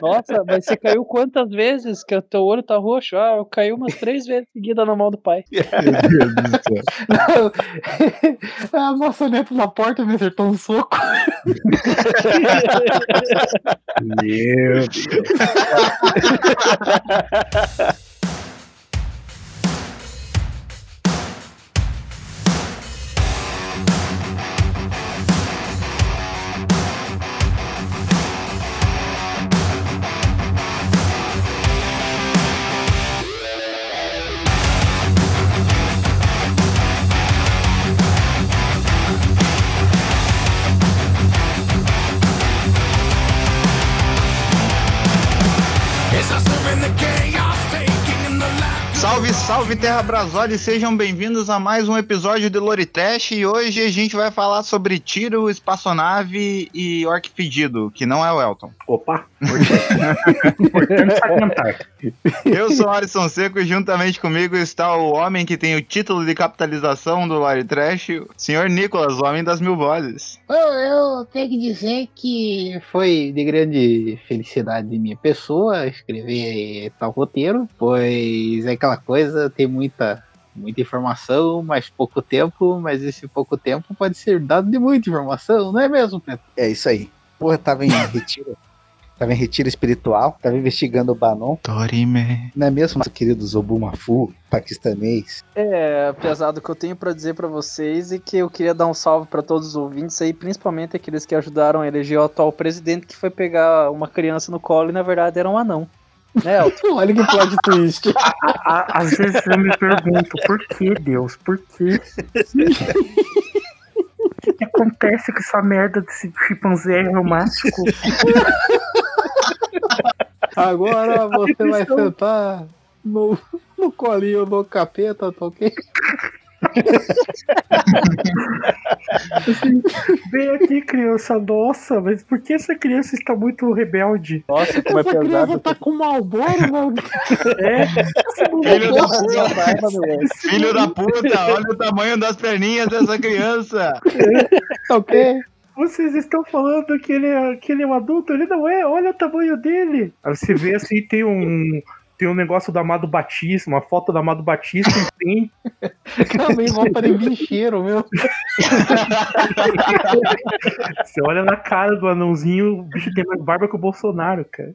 Nossa, mas você caiu quantas vezes que o teu olho tá roxo? Ah, eu caí umas três vezes seguida na mão do pai. Meu Deus do céu. A maçaneta na porta me acertou um soco. Meu Deus. Salve, Terra Brasólia e sejam bem-vindos a mais um episódio de Lore Trash e hoje a gente vai falar sobre tiro, espaçonave e orc pedido, que não é o Elton. Opa, importante salientar. Eu sou Alisson Seco e juntamente comigo está o homem que tem o título de capitalização do Lore Trash, o senhor Nicolas, o homem das mil vozes. Eu, eu tenho que dizer que foi de grande felicidade de minha pessoa escrever tal roteiro, pois é aquela coisa, tem muita, muita informação, mas pouco tempo, mas esse pouco tempo pode ser dado de muita informação, não é mesmo, Pedro? É isso aí. Porra, tava em retiro. Tava em retiro espiritual, tava investigando o Banon. Dorime. Não é mesmo, nosso querido Zobumafu, paquistanês? É, apesar do que eu tenho pra dizer pra vocês e que eu queria dar um salve pra todos os ouvintes aí, principalmente aqueles que ajudaram a eleger o atual presidente que foi pegar uma criança no colo e na verdade era um anão. Né? Olha que plot twist. Às vezes eu me pergunto, por que Deus? Por quê? O que, que acontece com essa merda desse chimpanzé reumático? Agora você vai sentar no, no colinho do capeta, tá ok? Vem aqui, criança, nossa, mas por que essa criança está muito rebelde? Nossa, como é Essa criança pesado. tá com Malboro, mano. É, esse Filho da puta, filho da puta, olha o tamanho das perninhas dessa criança. Tá ok? Vocês estão falando que ele, é, que ele é um adulto? Ele não é, olha o tamanho dele. Aí você vê assim, tem um. Tem um negócio do Amado Batista, uma foto do Amado Batista, e tem. Também volta de bicheiro, meu. Você olha na cara do anãozinho, o bicho tem mais barba que o Bolsonaro, cara.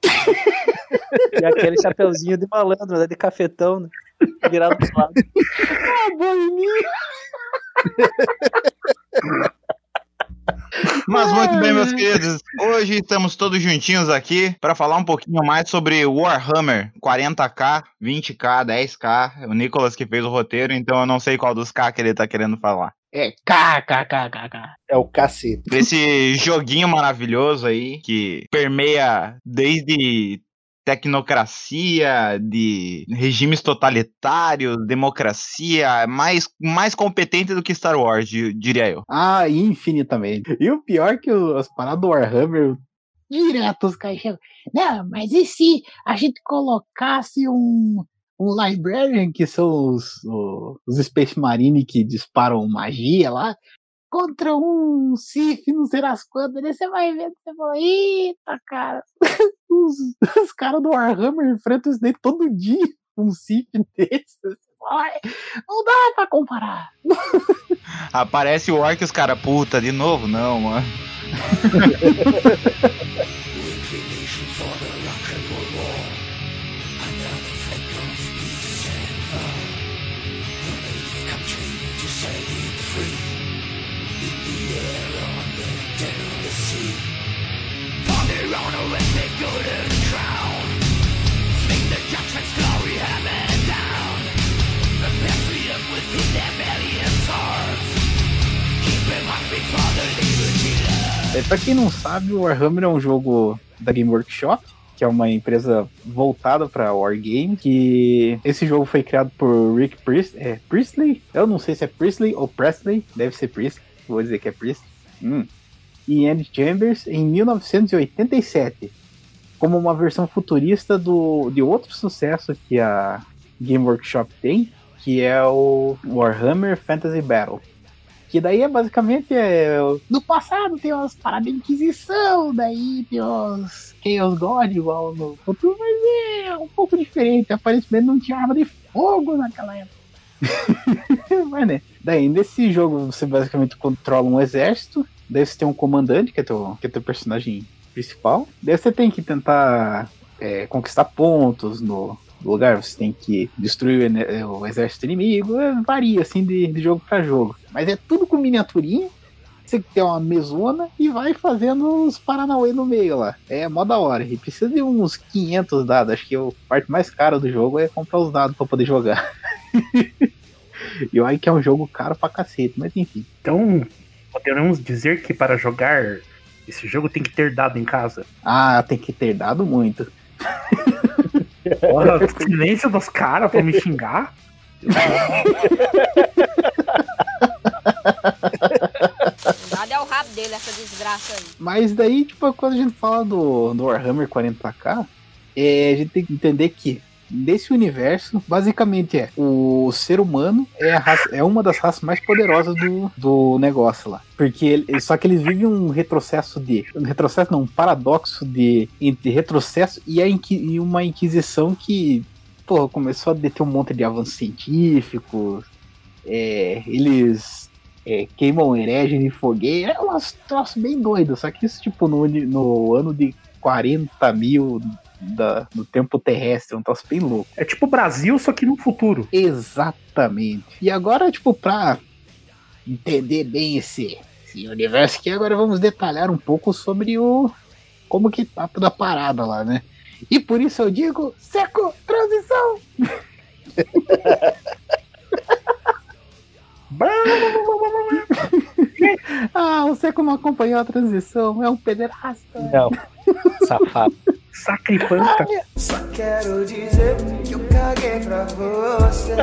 E aquele chapeuzinho de malandro, né? De cafetão, né? Virado pro lado. Ah, boininho. Mas muito bem, meus queridos. Hoje estamos todos juntinhos aqui para falar um pouquinho mais sobre Warhammer 40k, 20k, 10k. É O Nicolas que fez o roteiro, então eu não sei qual dos K que ele tá querendo falar. É kkkk. É o cacete. Desse joguinho maravilhoso aí que permeia desde tecnocracia, de regimes totalitários, democracia, mais, mais competente do que Star Wars, di- diria eu. Ah, infinitamente. E o pior que o- as paradas do Warhammer, direto os chegam. Não, mas e se a gente colocasse um, um Librarian, que são os, os Space Marine que disparam magia lá, contra um Sif, não sei as quantas, daí você vai vendo, você fala, eita, cara, os, os caras do Warhammer enfrentam isso daí todo dia, um Sif desse. Você fala, "Ai, Não dá pra comparar. Aparece o Orc e os caras, puta, de novo? Não, mano. É, pra quem não sabe, o Warhammer é um jogo da Game Workshop, que é uma empresa voltada para Wargame, que esse jogo foi criado por Rick Priest, é, Priestley, eu não sei se é Priestley ou Presley, deve ser Priestley, vou dizer que é Priestley, hum. E Andy Chambers em 1987, como uma versão futurista do, de outro sucesso que a Game Workshop tem, que é o Warhammer Fantasy Battle. Que daí é basicamente. É, no passado tem umas paradas de Inquisição, daí tem os Chaos God igual no futuro, mas é um pouco diferente. Aparentemente não tinha arma de fogo naquela época. mas né. Daí nesse jogo você basicamente controla um exército, daí você tem um comandante, que é teu, que é teu personagem principal. Daí você tem que tentar é, conquistar pontos no lugar, você tem que destruir o, o exército inimigo, é, varia assim de, de jogo pra jogo. Mas é tudo com miniaturinha. Você tem uma mesona e vai fazendo os Paranauê no meio lá. É mó da hora. E precisa de uns 500 dados. Acho que a parte mais cara do jogo é comprar os dados pra poder jogar. e acho que é um jogo caro pra cacete, mas enfim. Então, podemos dizer que para jogar esse jogo tem que ter dado em casa. Ah, tem que ter dado muito. Olha, o silêncio dos caras pra me xingar. Nada é o rabo dele, essa desgraça aí. Mas daí, tipo, quando a gente fala do, do Warhammer 40k, é, a gente tem que entender que nesse universo, basicamente é o ser humano é, raça- é uma das raças mais poderosas do, do negócio lá. Porque ele- só que eles vivem um retrocesso de. Um retrocesso, não, um paradoxo de entre retrocesso e, a inqui- e uma inquisição que porra, começou a deter um monte de avanços científicos. é, eles é, queimam herege em fogueira, é um troço bem doido. Só que isso, tipo, no, no ano de 40 mil da, do tempo terrestre, é um troço bem louco. É tipo Brasil, só que no futuro. Exatamente. E agora, tipo, pra entender bem esse, esse universo aqui, agora vamos detalhar um pouco sobre o. como que tá toda a parada lá, né? E por isso eu digo, seco, transição! ah, o Seco não acompanhou a transição, é um pederasta. Não. Safado. Sacripanta. Só quero dizer que eu caguei pra você.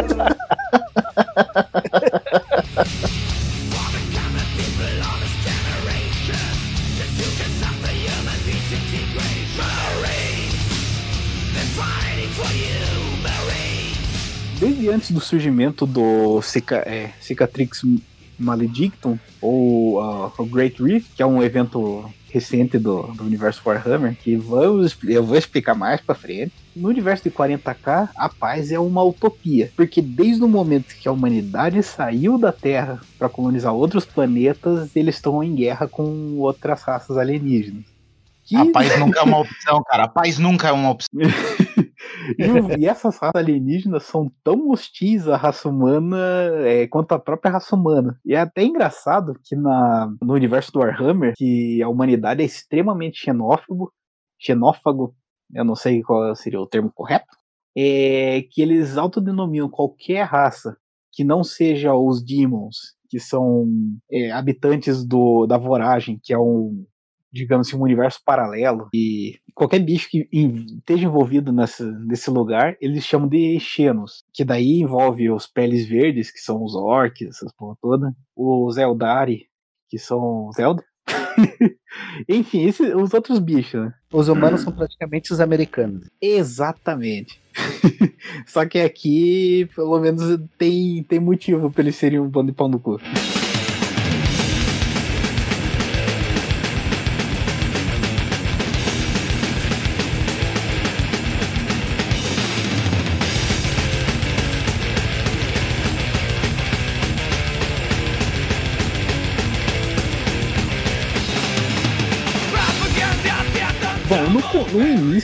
Desde antes do surgimento do Cica, é, Cicatrix Maledictum, ou ah, o Great Rift, que é um evento recente do, do universo Warhammer, que vamos, eu vou explicar mais pra frente. No universo de 40k, a paz é uma utopia, porque desde o momento que a humanidade saiu da Terra para colonizar outros planetas, eles estão em guerra com outras raças alienígenas. Que- A paz nunca é uma opção, cara. A paz nunca é uma opção. e, e essas raças alienígenas são tão hostis à raça humana é, quanto a própria raça humana. E é até engraçado que na, no universo do Warhammer, que a humanidade é extremamente xenófobo, xenófago, eu não sei qual seria o termo correto, é que eles autodenominam qualquer raça que não seja os demons, que são é, habitantes do, da voragem, que é um digamos assim, um universo paralelo. E qualquer bicho que esteja envolvido nessa, nesse lugar, eles chamam de Xenos. Que daí envolve os peles verdes, que são os orcs, essas porra toda. Os Eldari, que são os Elder. Enfim, esse- os outros bichos, né? Os humanos são praticamente os americanos. Exatamente. Só que aqui, pelo menos, tem, tem motivo pra eles serem um bando de pau no cu.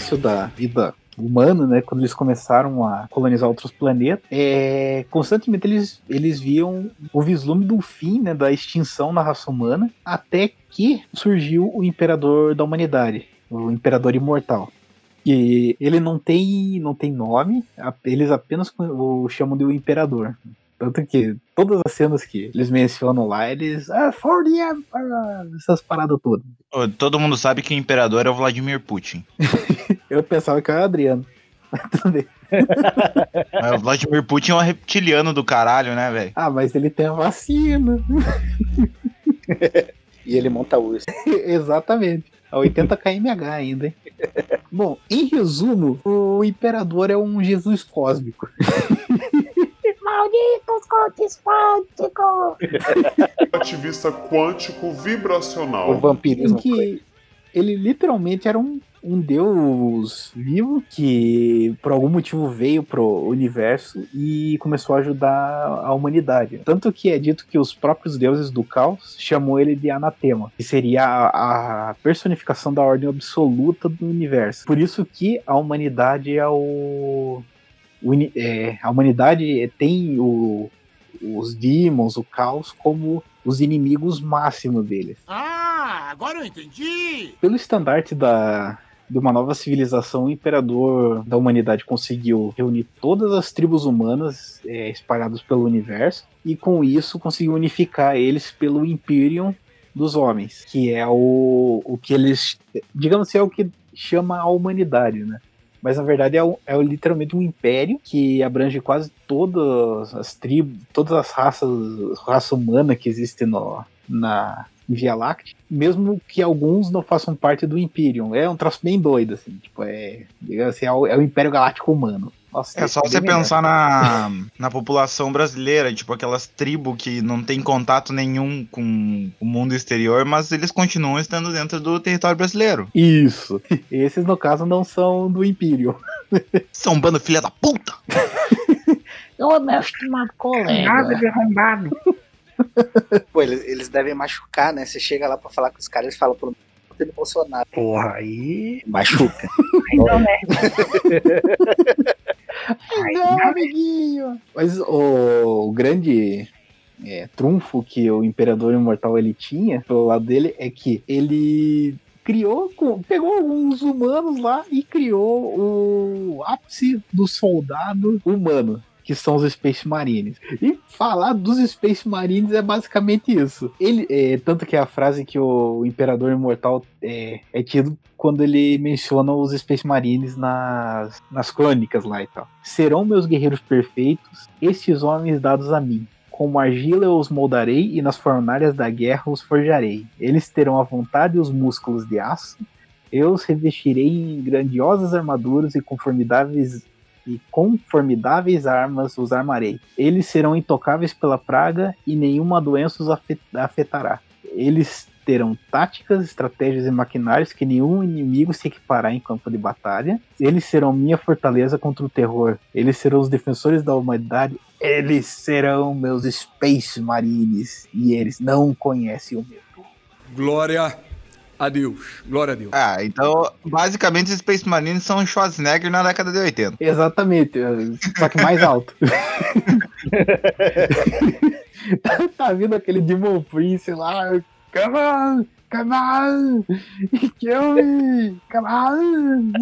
Início da vida humana, né, quando eles começaram a colonizar outros planetas, é, constantemente eles, eles viam o vislumbre do fim, né, da extinção da raça humana, até que surgiu o imperador da humanidade, o imperador imortal. E ele não tem, não tem nome, eles apenas o chamam de o imperador. Tanto que todas as cenas que eles mencionam lá, eles. Ah, for the! Essas paradas todas. Todo mundo sabe que o imperador é o Vladimir Putin. Eu pensava que era o Adriano. Mas tudo bem. Mas o Vladimir Putin é um reptiliano do caralho, né, velho? Ah, mas ele tem a vacina. E ele monta urso. Exatamente. A 80 kmh ainda, hein? Bom, em resumo, o imperador é um Jesus cósmico. Maldito Ativista quântico vibracional. O vampirismo. que ele literalmente era um, um deus vivo que por algum motivo veio pro universo e começou a ajudar a humanidade. Tanto que é dito que os próprios deuses do caos chamou ele de Anatema, que seria a, a personificação da ordem absoluta do universo. Por isso que a humanidade é o. uni- é, a humanidade tem o, os demons, o caos, como os inimigos máximos deles Ah, agora eu entendi! pelo estandarte da, de uma nova civilização, o imperador da humanidade conseguiu reunir todas as tribos humanas é, espalhadas pelo universo e com isso conseguiu unificar eles pelo Imperium dos homens, que é o, o que eles, digamos assim, é o que chama a humanidade, né? Mas na verdade é, é literalmente um império que abrange quase todas as tribos, todas as raças, raça humana que existe no, na Via Láctea, mesmo que alguns não façam parte do Imperium. É um troço bem doido, assim, tipo, é, assim, é, o, é o Império Galáctico humano. Nossa, É só bem você melhor. pensar na, na população brasileira, tipo aquelas tribos que não tem contato nenhum com o mundo exterior, mas eles continuam estando dentro do território brasileiro. Isso. Esses, no caso, não são do Imperium. São um bando filha da puta! Ô, meu estimado colega. Nada de arrombado. Pô, eles, eles devem machucar, né? Você chega lá pra falar com os caras, eles falam pro do Bolsonaro. Porra, aí. Machuca. Então, né? Não, amiguinho. Mas o, o grande é, trunfo que o Imperador Imortal ele tinha pelo lado dele é que ele criou, pegou alguns humanos lá e criou o ápice do soldado humano. Que são os Space Marines. E falar dos Space Marines é basicamente isso. Ele, é, tanto que a frase que o Imperador Imortal é, é tido quando ele menciona os Space Marines nas, nas crônicas lá e tal. Serão meus guerreiros perfeitos, estes homens dados a mim. Como argila eu os moldarei e nas fornalhas da guerra os forjarei. Eles terão a vontade e os músculos de aço. Eu os revestirei em grandiosas armaduras e conformidáveis e com formidáveis armas os armarei. Eles serão intocáveis pela praga e nenhuma doença os afe- afetará. Eles terão táticas, estratégias e maquinários que nenhum inimigo se equipará em campo de batalha. Eles serão minha fortaleza contra o terror. Eles serão os defensores da humanidade. Eles serão meus Space Marines. E eles não conhecem o medo. Glória a Deus. Glória a Deus. Ah, então, basicamente, os Space Marines são Schwarzenegger na década de 80. Exatamente, só que mais alto. tá, tá vindo aquele Demon Prince lá. Come on, come on, kill me, come on.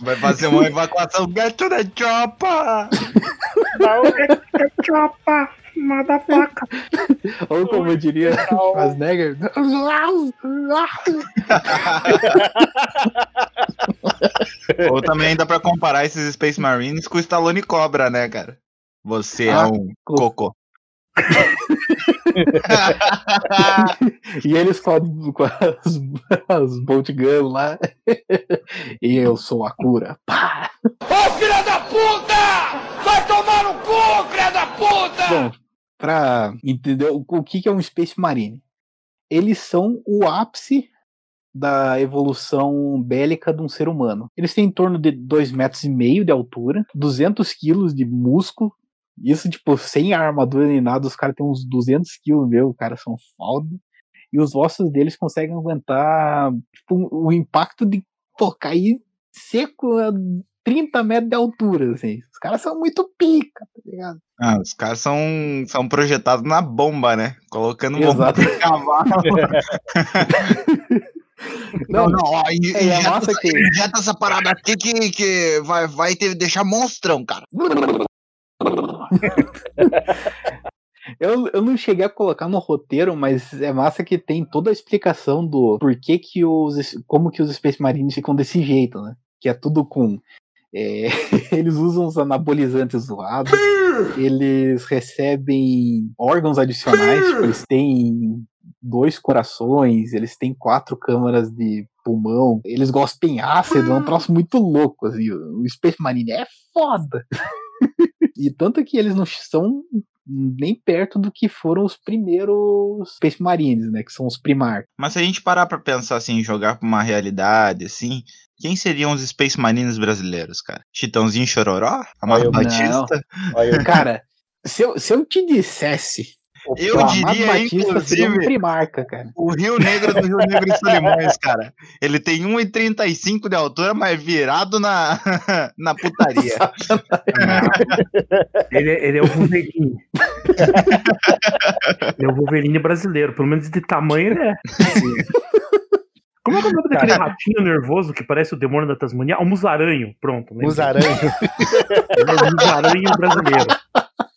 Vai fazer uma evacuação. Get to the chopper! Chopa, motherfucker. Ou como eu diria Schwarzenegger. Ou também dá pra comparar esses Space Marines com o Stallone Cobra, né, cara? Você é Ah, um co- cocô. e eles a- com as, as bolt gun lá. e eu sou a cura. Pá! Ô, filha da puta! Vai tomar no cu, filha da puta! Bom, pra entender o que é um Space Marine. Eles são o ápice da evolução bélica de um ser humano. Eles têm em torno de 2,5 metros e meio de altura, 200 quilos de músculo. Isso, tipo, sem armadura nem nada, os caras têm uns 200 quilos, meu, os caras são foda. E os ossos deles conseguem aguentar tipo, o impacto de pô, cair seco a 30 metros de altura, assim. Os caras são muito pica, tá ligado? Ah, os caras são, são projetados na bomba, né? Colocando bomba Exato. cavalo. Não, não, ó, É, e a injeta, que- injeta essa parada aqui que, que vai, vai ter, deixar monstrão, cara. Eu, eu não cheguei a colocar no roteiro, mas é massa que tem toda a explicação do porquê que os. como que os Space Marines ficam desse jeito, né? Que é tudo com. É, eles usam os anabolizantes zoados, eles recebem órgãos adicionais, tipo, eles têm dois corações, eles têm quatro câmaras de pulmão, eles gospem ácido, é um troço muito louco, assim. O Space Marine é foda. E tanto que eles não são nem perto do que foram os primeiros Space Marines, né? Que são os primar. Mas se a gente parar pra pensar assim, jogar pra uma realidade, assim, quem seriam os Space Marines brasileiros, cara? Chitãozinho Chororó? Amado Batista? Cara, se eu, se eu te dissesse Eu diria, Batista um inclusive, primarca, cara. o Rio Negro do Rio Negro e Solimões, cara. Ele tem 1,35 de altura, mas virado na, na putaria. Ele, é- ele é o Wolverine. ele é o Wolverine brasileiro. Pelo menos de tamanho ele é. Como é que é o nome daquele ratinho nervoso que parece o demônio da Tasmania? O Musaranho. Pronto. lembrei. Musaranho. Ele é o Musaranho brasileiro.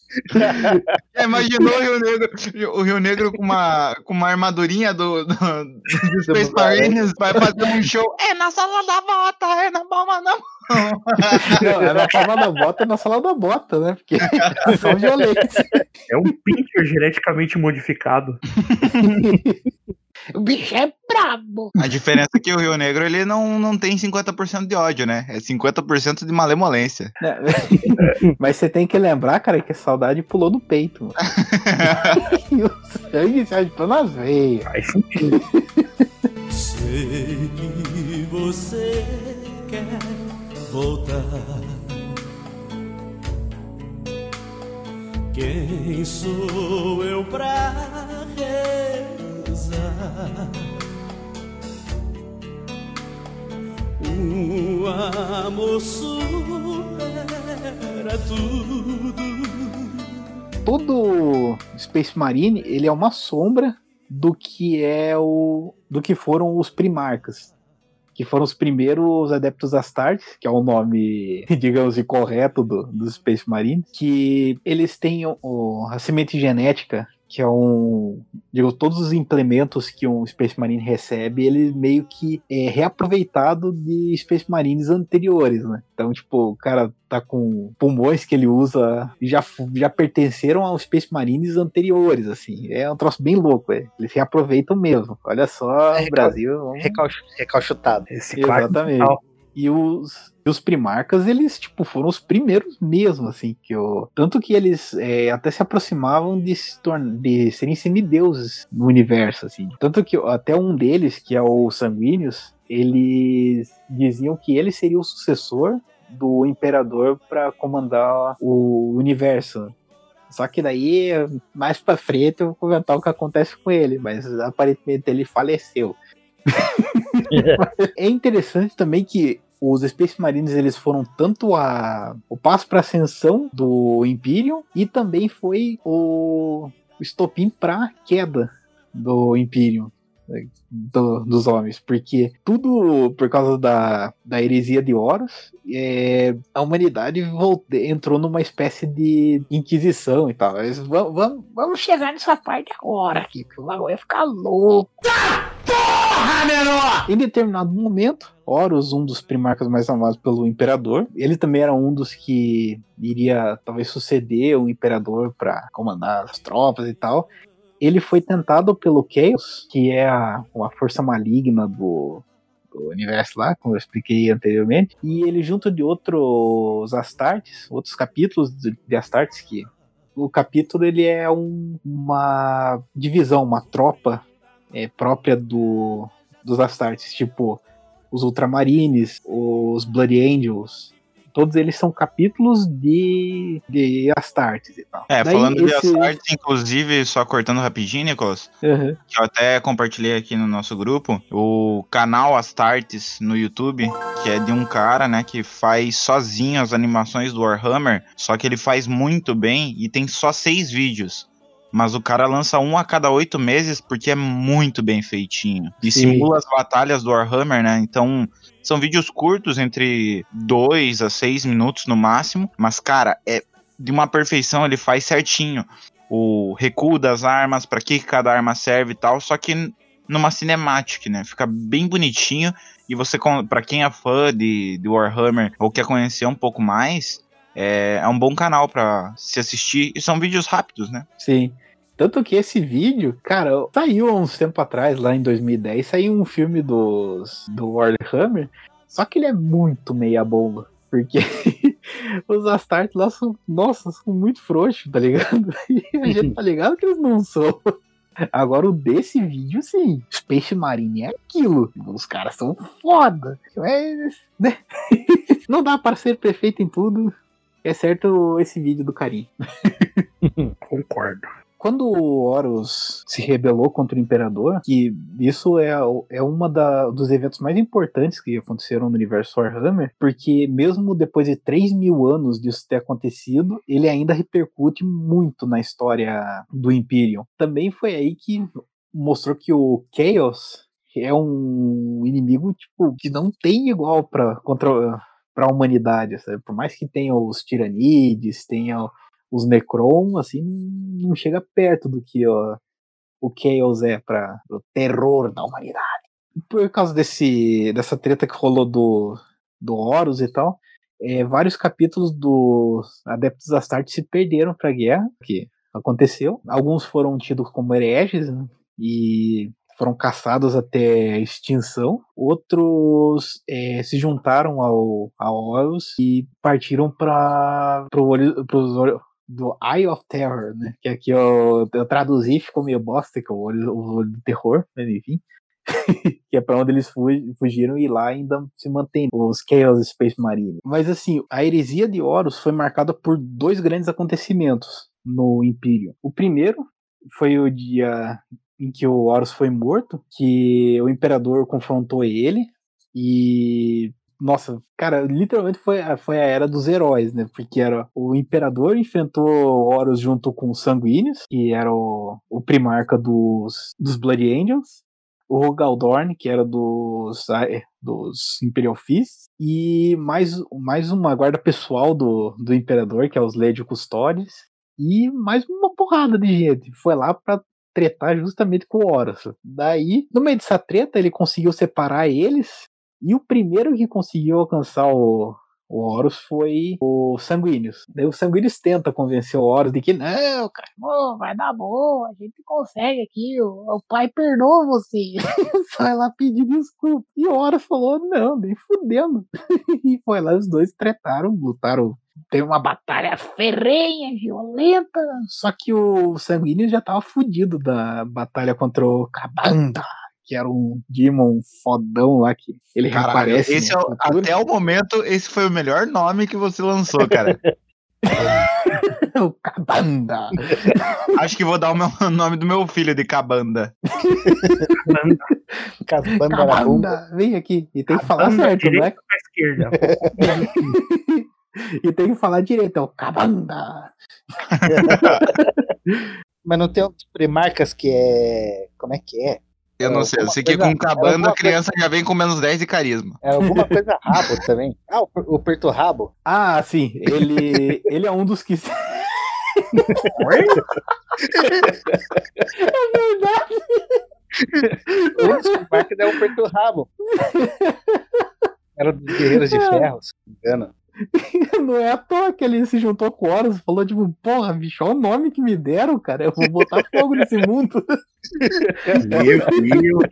É, imaginou o Rio Negro, o Rio Negro com uma, com uma armadurinha do, do, do Space Marines, vai fazer um show. É na sala da bota, é na palma da mão. Não, é na palma da bota, é na sala da bota, né? Porque são violência. É um pincher geneticamente modificado. O bicho é brabo. A diferença é que o Rio Negro ele não, não tem 50% de ódio, né? É 50% de malemolência. Mas você tem que lembrar, cara, que a saudade pulou no peito. Mano. e o sangue se agitou nas veias. Faz sentido. Sei que você quer voltar. Quem sou eu pra rezar? O amor supera tudo. Todo Space Marine, ele é uma sombra do que é o do que foram os primarcas. Que foram os primeiros adeptos Astartes, que é o nome, digamos, incorreto do, dos Space Marines, que eles têm o- a semente genética, que é um. Digo, todos os implementos que um Space Marine recebe, ele meio que é reaproveitado de Space Marines anteriores, né? Então, tipo, o cara tá com pulmões que ele usa e já, já pertenceram aos Space Marines anteriores, assim. É um troço bem louco, é. Eles reaproveitam mesmo. Olha só, É, o Brasil. vamos- Recalchutado. Esse. Exatamente. E os, e os primarcas, eles, tipo, foram os primeiros mesmo, assim, que eu... Tanto que eles é, até se aproximavam de, se torn- de serem semideuses no universo, assim. Tanto que até um deles, que é o Sanguíneos, eles diziam que ele seria o sucessor do Imperador para comandar o universo. Só que daí, mais pra frente, eu vou comentar o que acontece com ele, mas aparentemente ele faleceu. É interessante também que os Space Marines eles foram tanto a, o passo para ascensão do Imperium e também foi o, estopim para queda do Imperium né, do- dos homens, porque tudo por causa da, da heresia de Horus, é, a humanidade volte- entrou numa espécie de inquisição e tal. Vamos, vamos, vamos chegar nessa parte agora aqui, que o bagulho vai ficar louco. Em determinado momento, Horus, um dos primarcas mais amados pelo imperador, ele também era um dos que iria talvez suceder o imperador para comandar as tropas e tal. Ele foi tentado pelo Chaos, que é a, a força maligna do, do universo lá, como eu expliquei anteriormente, e ele junto de outros Astartes, outros capítulos de, de Astartes que o capítulo ele é um- uma divisão, uma tropa é, própria do, dos Astartes, tipo os Ultramarines, os Blood Angels, todos eles são capítulos de, de Astartes e tal. É, Daí falando de esse- Astartes, inclusive, só cortando rapidinho, Nicolas, Uhum. que eu até compartilhei aqui no nosso grupo, o canal Astartes no YouTube, que é de um cara, né, que faz sozinho as animações do Warhammer, só que ele faz muito bem e tem só seis vídeos. Mas o cara lança um a cada oito meses porque é muito bem feitinho. E Sim. simula as batalhas do Warhammer, né? Então, são vídeos curtos, entre dois a seis minutos no máximo. Mas, cara, é de uma perfeição, ele faz certinho o recuo das armas, pra que cada arma serve e tal, só que numa cinemática, né? Fica bem bonitinho e você, pra quem é fã de, de Warhammer ou quer conhecer um pouco mais, é, é um bom canal pra se assistir. E são vídeos rápidos, né? Sim. Tanto que esse vídeo, cara, saiu há uns tempo atrás, lá em 2010, saiu um filme dos, do Warhammer, só que ele é muito meia bomba. Porque Os Astartes lá são, nossa, são muito frouxos, tá ligado? E a gente tá ligado que eles não são. Agora o desse vídeo, sim. Space Marine é aquilo. Os caras são foda. Mas, né? Não dá para ser perfeito em tudo. É certo esse vídeo do carinho. Concordo. Quando o Horus se rebelou contra o Imperador, que isso é, é uma da, dos eventos mais importantes que aconteceram no universo Warhammer, porque mesmo depois de 3 mil anos disso ter acontecido, ele ainda repercute muito na história do Imperium. Também foi aí que mostrou que o Chaos é um inimigo tipo que não tem igual para contra para a humanidade, sabe? Por mais que tenha os tiranides, tenha os Necron, assim, não chega perto do que ó, o Chaos é para o terror da humanidade. Por causa desse dessa treta que rolou do do Horus e tal, é, vários capítulos dos Adeptos da Astarte se perderam para a guerra, que aconteceu. Alguns foram tidos como hereges né, e foram caçados até extinção. Outros é, se juntaram ao, ao Horus e partiram para pros olhos do Eye of Terror, né? Que aqui eu, eu traduzi, ficou meio bosta, que é o olho, o olho do terror, mas enfim. que é para onde eles fugiram e lá ainda se mantém os Chaos Space Marine. Mas assim, a heresia de Horus foi marcada por dois grandes acontecimentos no Império. O primeiro foi o dia em que o Horus foi morto, que o imperador confrontou ele e nossa, cara, literalmente foi, foi a era dos heróis, né? Porque era o imperador enfrentou Horus junto com os sanguíneos, que era o, o primarca dos, dos Blood Angels, o Galdorn, que era dos, dos Imperial Fists, e mais, mais uma guarda pessoal do, do imperador, que é os Legio Custodes, e mais uma porrada de gente. Foi lá pra tretar justamente com o Horus. Daí, no meio dessa treta, ele conseguiu separar eles e o primeiro que conseguiu alcançar o, o Horus foi o Sanguíneos. Daí o Sanguíneos tenta convencer o Horus de que não, cara, vai dar boa, a gente consegue aqui, o, o pai perdoa você. Vai lá pedir desculpa. E o Horus falou, não, nem fudendo. e foi lá, os dois tretaram, lutaram. Teve uma batalha ferrenha, violenta. Só que o Sanguíneos já tava fudido da batalha contra o Cabanda que era um Demon fodão lá que ele Caralho, reaparece. esse é o- até o momento, esse foi o melhor nome que você lançou, cara. o Cabanda. Acho que vou dar o meu- o nome do meu filho de Cabanda. Cabanda Cabanda, vem aqui. E tem que falar certo, não é? direita pra esquerda. E tem que falar direito, é o Cabanda. Mas não tem outras primarcas que é. Como é que é? Eu não sei, eu sei que com coisa- Cabanda a criança já vem com menos 10 de carisma. É alguma coisa rabo também. Ah, o, o perturrabo. Ah, sim. Ele, ele é um dos que. é verdade. Um dos primarcas é o perturrabo. Era dos Guerreiros de Ferro, se não me engano. Não é à toa que ele se juntou com o Horus e falou, tipo, porra, bicho, olha o nome que me deram, cara. Eu vou botar fogo nesse mundo. Meu Deus.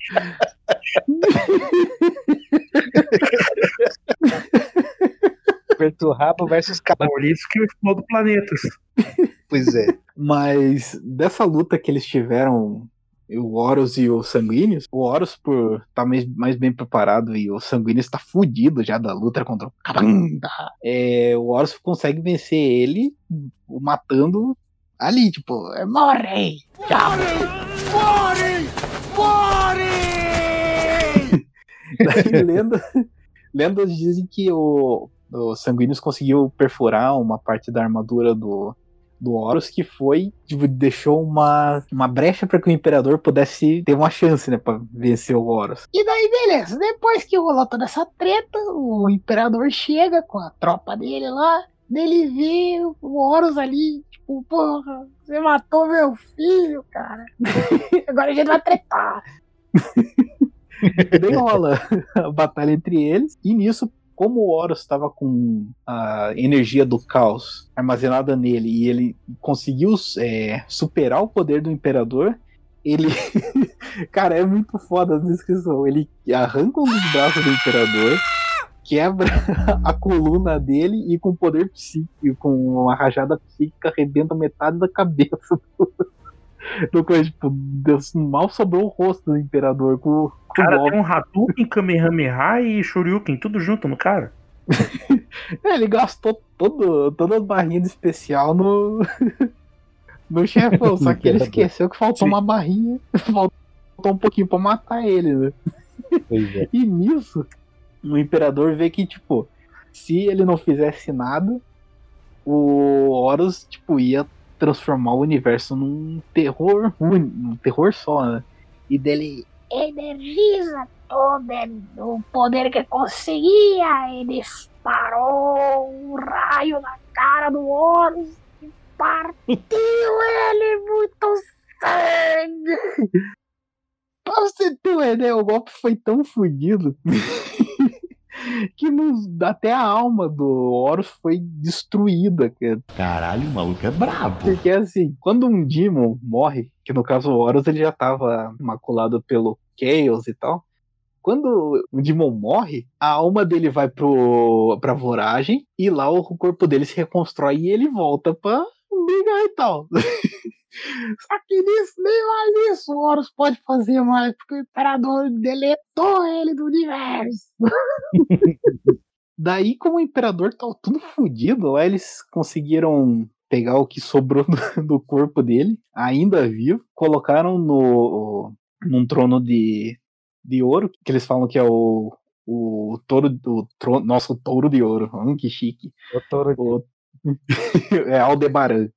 Perturrabo versus Cabanda. Por isso que eu explodo planetas. Pois é. Mas dessa luta que eles tiveram, o Horus e o Sanguíneos, o Horus, por estar mais, mais bem preparado e o Sanguíneos tá fudido já da luta contra o Cabanda, é, o Horus consegue vencer ele matando ali, tipo, é, morre! Tchau! Daí, lenda, lendas dizem que o, o Sanguíneos conseguiu perfurar uma parte da armadura do, do Horus que foi, tipo, deixou uma, uma brecha para que o Imperador pudesse ter uma chance, né, pra vencer o Horus. E daí, beleza, depois que rolou toda essa treta, o imperador chega com a tropa dele lá, dele vê o Horus ali, tipo, porra, você matou meu filho, cara. Agora a gente vai tretar. E daí rola a batalha entre eles, e nisso, como o Horus estava com a energia do caos armazenada nele e ele conseguiu é, superar o poder do Imperador, ele. Cara, é muito foda a descrição. Ele arranca dos braços do Imperador, quebra a coluna dele e com poder psíquico, com uma rajada psíquica, arrebenta metade da cabeça do, do coisa. Tipo, Deus, mal sobrou o rosto do imperador com, O com o cara golpe. tem um Hadouken, Kamehameha e Shoryuken, tudo junto no cara. É, ele gastou todo, todas as barrinhas de especial no. no chefão, só que ele esqueceu que faltou Sim. uma barrinha. Faltou um pouquinho pra matar ele, né? Pois é. E nisso, o imperador vê que, tipo, se ele não fizesse nada, o Horus, tipo, ia transformar o universo num terror único, num terror só, né? E dele. energiza todo o poder que conseguia. Ele disparou um raio na cara do Horus e partiu ele muito sangue. Pra você ter uma ideia, o golpe foi tão fodido que nos- até a alma do Horus foi destruída, cara. Caralho, o maluco é brabo. Porque assim, quando um Demon morre, que no caso o Horus ele já tava maculado pelo Chaos e tal. Quando o Demon morre, a alma dele vai pro, pra voragem e lá o corpo dele se reconstrói e ele volta pra brigar e tal. Só que nisso, nem mais isso o Horus pode fazer mais, porque o Imperador deletou ele do universo. Daí, como o imperador tava tudo fodido, lá eles conseguiram pegar o que sobrou do, do corpo dele, ainda vivo, colocaram no num trono de, de ouro, que eles falam que é o, o touro do trono, nossa, o touro de ouro, hum, que chique. O touro O- é Aldebaran.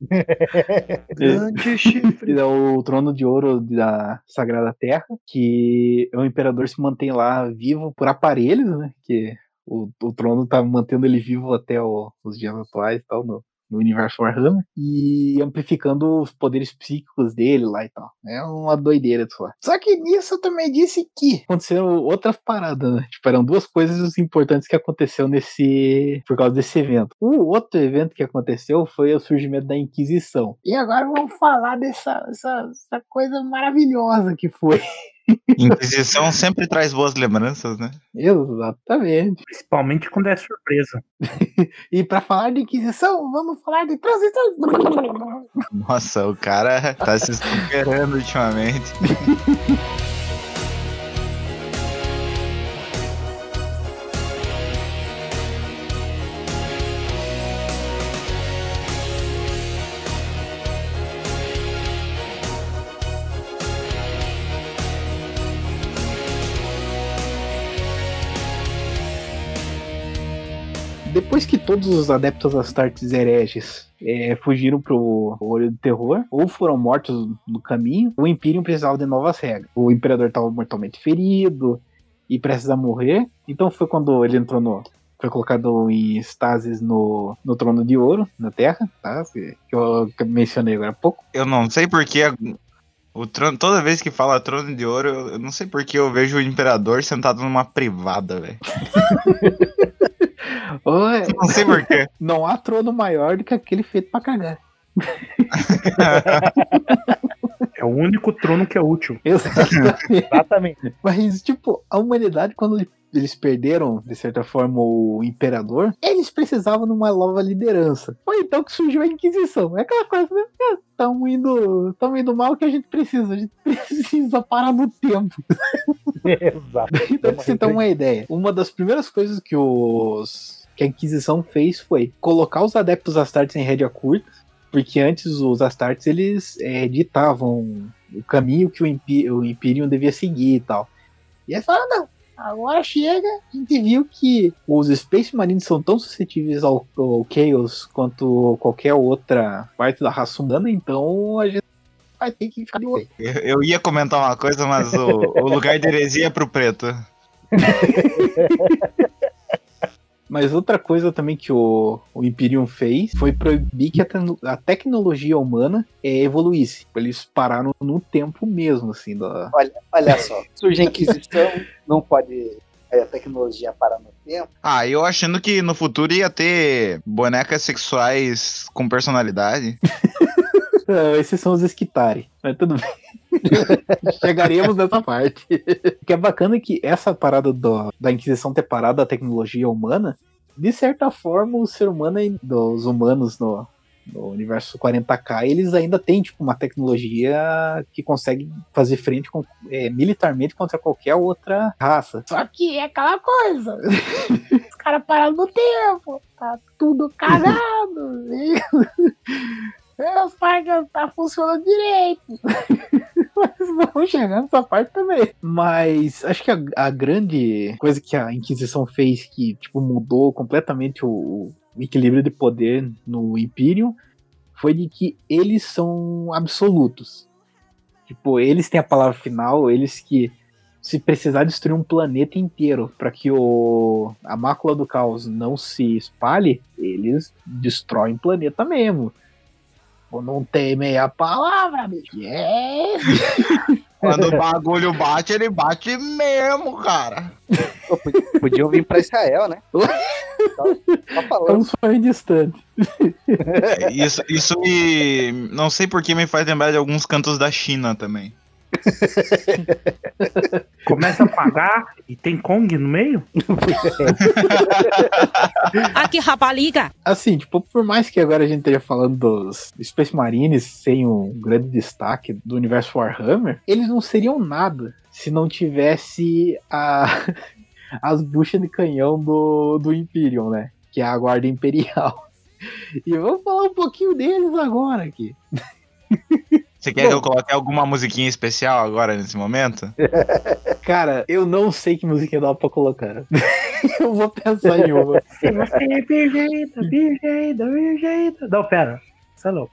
Grande chifre. É o trono de ouro da Sagrada Terra, que o imperador se mantém lá vivo por aparelhos, né? Que o, o trono tá mantendo ele vivo até o- os dias atuais e tal, no, no universo Warhammer, e amplificando os poderes psíquicos dele lá e tal. É uma doideira só. Só que nisso eu também disse que aconteceram outras paradas, né? Tipo, eram duas coisas importantes que aconteceu nesse. por causa desse evento. O outro evento que aconteceu foi o surgimento da Inquisição. E agora vamos falar dessa essa, essa coisa maravilhosa que foi. Inquisição sempre traz boas lembranças, né? Exatamente. Principalmente quando é surpresa. E pra falar de Inquisição, Vamos falar de transição. Nossa, o cara tá se superando ultimamente. depois que todos os adeptos Astartes hereges é, fugiram pro Olho do Terror, ou foram mortos no caminho, o Imperium precisava de novas regras. O Imperador estava mortalmente ferido e precisava morrer, então foi quando ele entrou no. Foi colocado em estasis no, no trono de ouro, na Terra, tá? Que eu mencionei agora há pouco. Eu não sei porque o trono, toda vez que fala trono de ouro, eu eu não sei porque eu vejo o imperador sentado numa privada, velho. Oi, Não sei porquê. não há trono maior do que aquele feito pra cagar. É o único trono que é útil. Exatamente. Exatamente. Mas, tipo, a humanidade, quando eles perderam, de certa forma, o imperador, eles precisavam de uma nova liderança. Foi então que surgiu a Inquisição. É aquela coisa, né? Estamos indo, tamo indo mal o que a gente precisa. A gente precisa parar no tempo. Exato. Então, pra você ter uma ideia, uma das primeiras coisas que os que a Inquisição fez foi colocar os adeptos Astartes em rédea curta, porque antes os Astartes eles é, ditavam o caminho que o, o Imperium devia seguir e tal. E aí falaram, não, agora chega, a gente viu que os Space Marines são tão suscetíveis ao, ao Chaos quanto qualquer outra parte da raça humana, então a gente vai ter que ficar de olho. Eu, eu ia comentar uma coisa, mas o, o lugar de heresia é pro preto. Mas outra coisa também que o, o Imperium fez foi proibir que a, tecno- a tecnologia humana é, evoluísse. Eles pararam no tempo mesmo, assim. Da... Olha, olha só. Surge a Inquisição, não pode é, a tecnologia parar no tempo. Ah, eu achando que no futuro ia ter bonecas sexuais com personalidade. Ah, esses são os Esquitari. Mas tudo bem. Chegaremos nessa parte. O que é bacana é que essa parada do- da Inquisição ter parado a tecnologia humana, de certa forma, o ser humano, dos humanos no, no universo 40k, eles ainda têm tipo, uma tecnologia que consegue fazer frente com- é, militarmente contra qualquer outra raça. Só que é aquela coisa. Os caras pararam no tempo. Tá tudo cagado. Os parques tá funcionando direito. Mas vamos chegar nessa parte também. Mas acho que a, a grande coisa que a Inquisição fez que tipo, mudou completamente o, o equilíbrio de poder no Imperium foi de que eles são absolutos. Tipo, eles têm a palavra final, eles que se precisar destruir um planeta inteiro para que o a mácula do caos não se espalhe, eles destroem o planeta mesmo. Ou não tem meia palavra, bicho. É. Quando o bagulho bate, ele bate mesmo, cara. Podiam vir pra Israel, né? Só, só É falando. um sonho distante. É, Isso, isso me. Não sei por que me faz lembrar de alguns cantos da China também. Começa a pagar e tem Kong no meio? Aqui, rapaliga. Assim, tipo, por mais que agora a gente esteja falando dos Space Marines sem um grande destaque do universo Warhammer, eles não seriam nada se não tivesse a, as buchas de canhão do, do Imperium, né? Que é a Guarda Imperial. E vou falar um pouquinho deles agora aqui. Você quer que eu coloque alguma musiquinha especial agora nesse momento? Cara, eu não sei que musiquinha dá pra colocar. eu vou pensar em uma. Se você é virgem, virgem, virgem. Não, pera. Você é louco.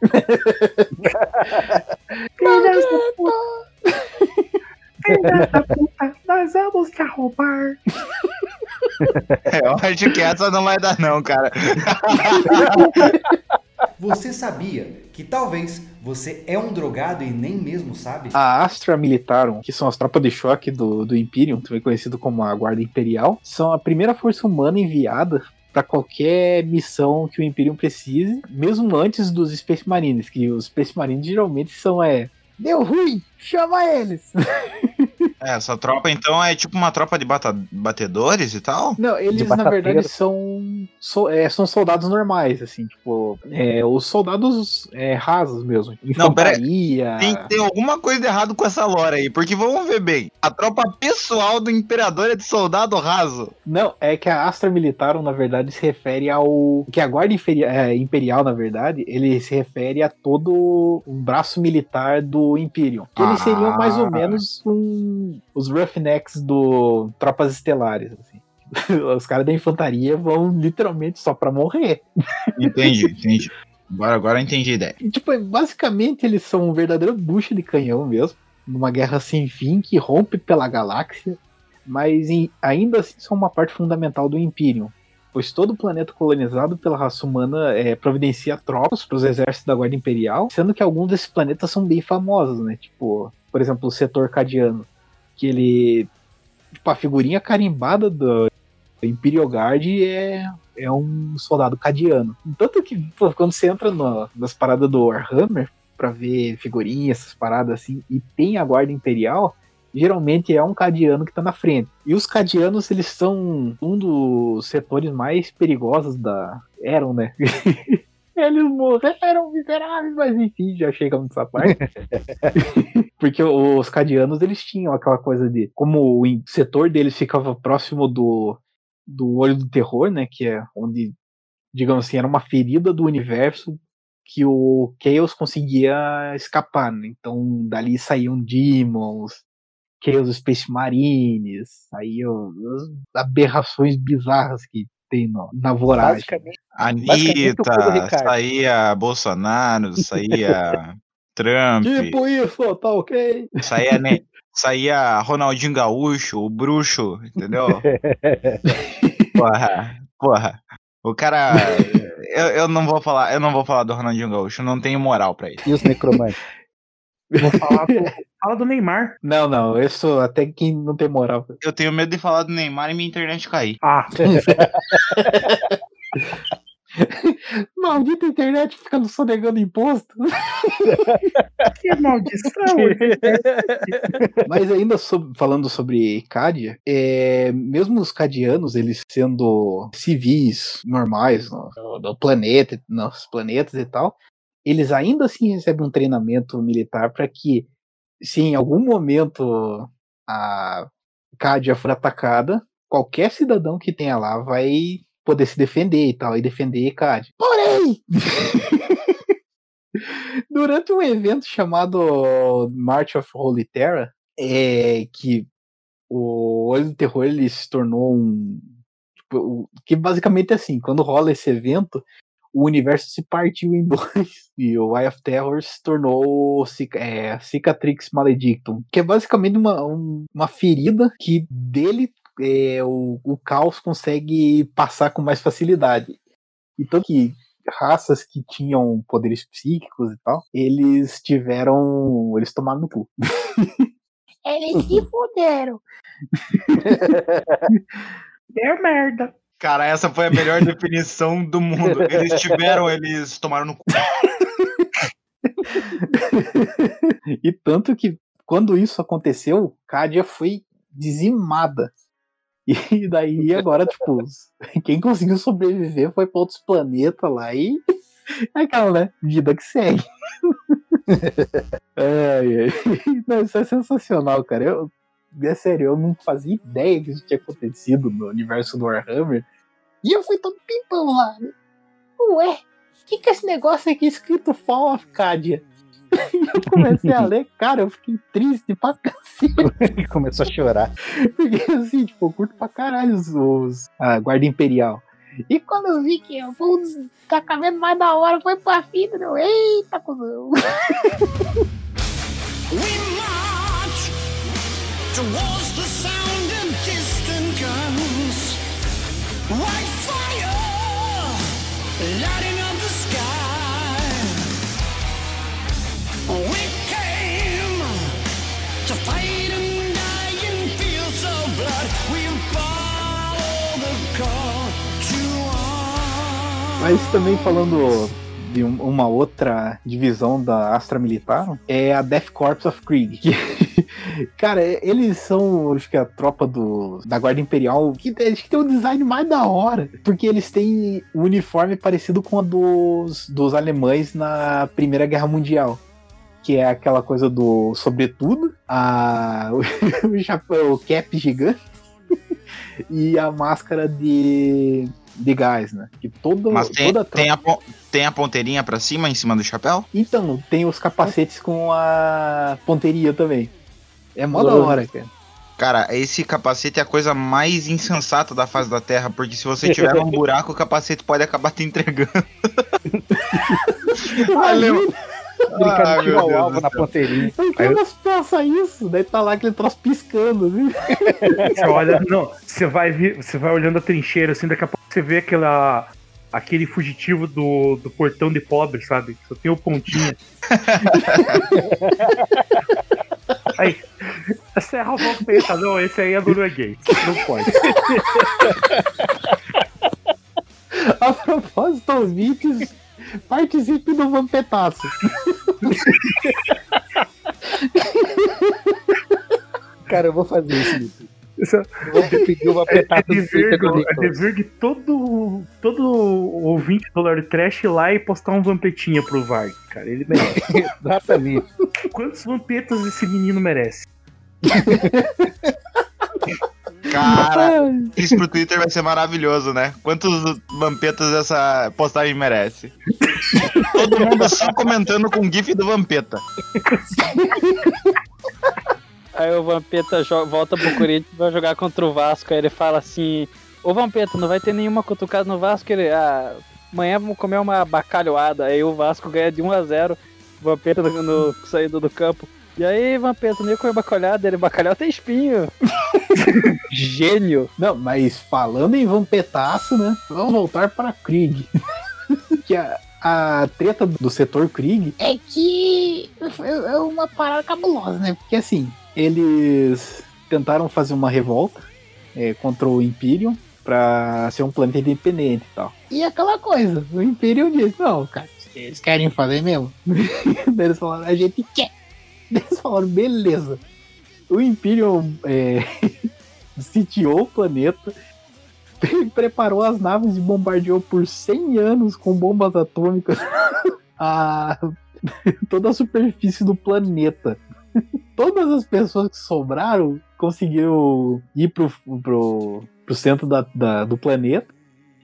Filha da puta. Nós vamos te arrombar. Eu acho que essa não vai dar, não, cara. Você sabia que talvez você é um drogado e nem mesmo sabe? A Astra Militarum, que são as tropas de choque do, do Imperium, também conhecido como a Guarda Imperial, são a primeira força humana enviada para qualquer missão que o Imperium precise, mesmo antes dos Space Marines, que os Space Marines geralmente são é deu ruim, chama eles. É, essa tropa então é tipo uma tropa de bata- batedores e tal? Não, eles na verdade são so- é, são soldados normais, assim, tipo, é, os soldados é, rasos mesmo, Não, pera. Tem, tem alguma coisa de errado com essa lore aí, porque vamos ver bem. A tropa pessoal do imperador é de soldado raso. Não, é que a Astra Militarum, na verdade, se refere ao. Que a Guarda é, Imperial, na verdade, ele se refere a todo o braço militar do Imperium. Que eles seriam mais ou Ah. menos um- os Roughnecks do Tropas Estelares. Assim. Os caras da infantaria vão literalmente só pra morrer. Entendi, entendi. Agora, agora entendi a ideia. Tipo, basicamente eles são um verdadeiro bucha de canhão mesmo. Numa guerra sem fim que rompe pela galáxia. Mas em- ainda assim são uma parte fundamental do Imperium. Pois todo o planeta colonizado pela raça humana é, providencia tropas para os exércitos da Guarda Imperial, sendo que alguns desses planetas são bem famosos, né? Tipo, por exemplo, o setor cadiano, que ele. Tipo, a figurinha carimbada do Imperial Guard é, é um soldado cadiano. Tanto que, pô, quando você entra no- nas paradas do Warhammer, pra ver figurinhas, essas paradas assim, e tem a Guarda Imperial, geralmente é um cadiano que tá na frente. E os cadianos, eles são um dos setores mais perigosos da. Eram, né? Eles morreram miseráveis, mas enfim, já chegamos nessa parte. Porque os cadianos, eles tinham aquela coisa de. Como o setor deles ficava próximo do, do olho do terror, né? Que é onde, digamos assim, era uma ferida do universo que o Chaos conseguia escapar, né? Então dali saíam Demons, Chaos Space Marines, saíam aberrações bizarras que tem no, na voragem. Basicamente, Anitta, saía Bolsonaro, saía Trump, Tipo isso, tá ok? saía, né, saía Ronaldinho Gaúcho, o bruxo, entendeu? Porra, porra. O cara. Eu, eu não vou falar, eu não vou falar do Ronaldinho Gaúcho, não tenho moral pra isso. E os necromantes? Vou falar fala do Neymar. Não, não, isso até quem não tem moral. Eu tenho medo de falar do Neymar e minha internet cair. Ah, maldita internet fica sonegando imposto. Que maldição! Mas ainda sob- falando sobre Cádia, é, mesmo os cadianos, eles sendo civis normais no, no- no planeta, nos planetas e tal, eles ainda assim recebem um treinamento militar para que, se em algum momento a Cádia for atacada, qualquer cidadão que tenha lá vai poder se defender e tal, e defender Cádia. Porém, durante um evento chamado March of Holy Terror, é que o Olho do Terror ele se tornou um. tipo, que basicamente é assim: quando rola esse evento, o universo se partiu em dois e o Eye of Terror se tornou é, Cicatrix Maledictum, que é basicamente uma, um- uma ferida que dele é, o, o caos consegue passar com mais facilidade. Então que raças que tinham poderes psíquicos e tal, eles tiveram. Eles tomaram no cu. Eles se fuderam. É merda. Cara, essa foi a melhor definição do mundo. Eles tiveram, eles tomaram no cu. e tanto que quando isso aconteceu, Cádia foi dizimada. E daí agora, tipo, quem conseguiu sobreviver foi pra outros planetas lá e é aquela, né? Vida que segue. Ai, ai. Não, isso é sensacional, cara. Eu, é sério, eu não fazia ideia que isso tinha acontecido no universo do Warhammer. E eu fui todo pimpão lá. né? Ué, o que, que é esse negócio aqui escrito Fall of Cádia? E eu comecei a ler, cara, eu fiquei triste pra cacete. Começou a chorar. Porque assim, tipo, eu curto pra caralho os, os- a Guarda Imperial. E quando eu vi que o destacamento mais da hora foi pra fita, eu, eita, cuzão. Towards the sound of distant guns. White Mas também falando de um- uma outra divisão da Astra Militar, é a Death Corps of Krieg. cara, eles são, acho que a tropa do, da Guarda Imperial, que acho que tem um design mais da hora, porque eles têm um uniforme parecido com a dos, dos alemães na Primeira Guerra Mundial. Que é aquela coisa do sobretudo, a, o chapéu, o cap gigante e a máscara de, de gás, né? Que todo, Mas tem, toda a tem, a, tem a ponteirinha pra cima, em cima do chapéu? Então, tem os capacetes com a ponteria também. É mó da hora, cara. Cara, esse capacete é a coisa mais insensata da face da Terra, porque se você tiver um buraco, o capacete pode acabar te entregando. Imagina, Brincando Ai, de Deus alvo na ponteirinha. por que elas passam isso? Daí tá lá aquele troço piscando, assim. Você olha, não, você vai, você vai olhando a trincheira, assim, daqui a pouco você vê aquela, aquele fugitivo do, do portão de pobre, sabe? Só tem o pontinha. Aí, Serra Vampeta, não, esse aí é norueguês. Não pode. A propósito, ouvintes, participe do Vampetaço. Cara, eu vou fazer isso. É- Eu vou pedir uma É, é petada do, é Nicolas. dever de todo, todo ouvinte do Lord Trash ir lá e postar um vampetinha pro Varg, cara. Ele merece. Exatamente. Quantos vampetas esse menino merece? Cara, isso pro Twitter vai ser maravilhoso, né? Quantos vampetas essa postagem merece? Todo mundo só comentando com o gif do vampeta. Aí o Vampeta volta pro Corinthians vai jogar contra o Vasco. Aí ele fala assim: Ô Vampeta, não vai ter nenhuma cutucada no Vasco. Ele, ah, amanhã vamos comer uma bacalhoada. Aí o Vasco ganha de 1 a 0 O Vampeta no, no saído do campo. E aí, Vampeta, nem comer bacalhada? Ele, bacalhau tem espinho. Gênio. Não, mas falando em Vampetaço, né? Vamos voltar para Krieg. que a, a treta do setor Krieg É que é é uma parada cabulosa, né? Porque assim, eles tentaram fazer uma revolta é, contra o Imperium pra ser um planeta independente e tal. E aquela coisa, o Imperium disse, não, cara, eles querem fazer mesmo? Eles falaram, a gente quer. Eles falaram, beleza. O Imperium é, sitiou o planeta, preparou as naves e bombardeou por 100 anos com bombas atômicas a, toda a superfície do planeta. Todas as pessoas que sobraram conseguiram ir pro, pro, pro centro da, da- do planeta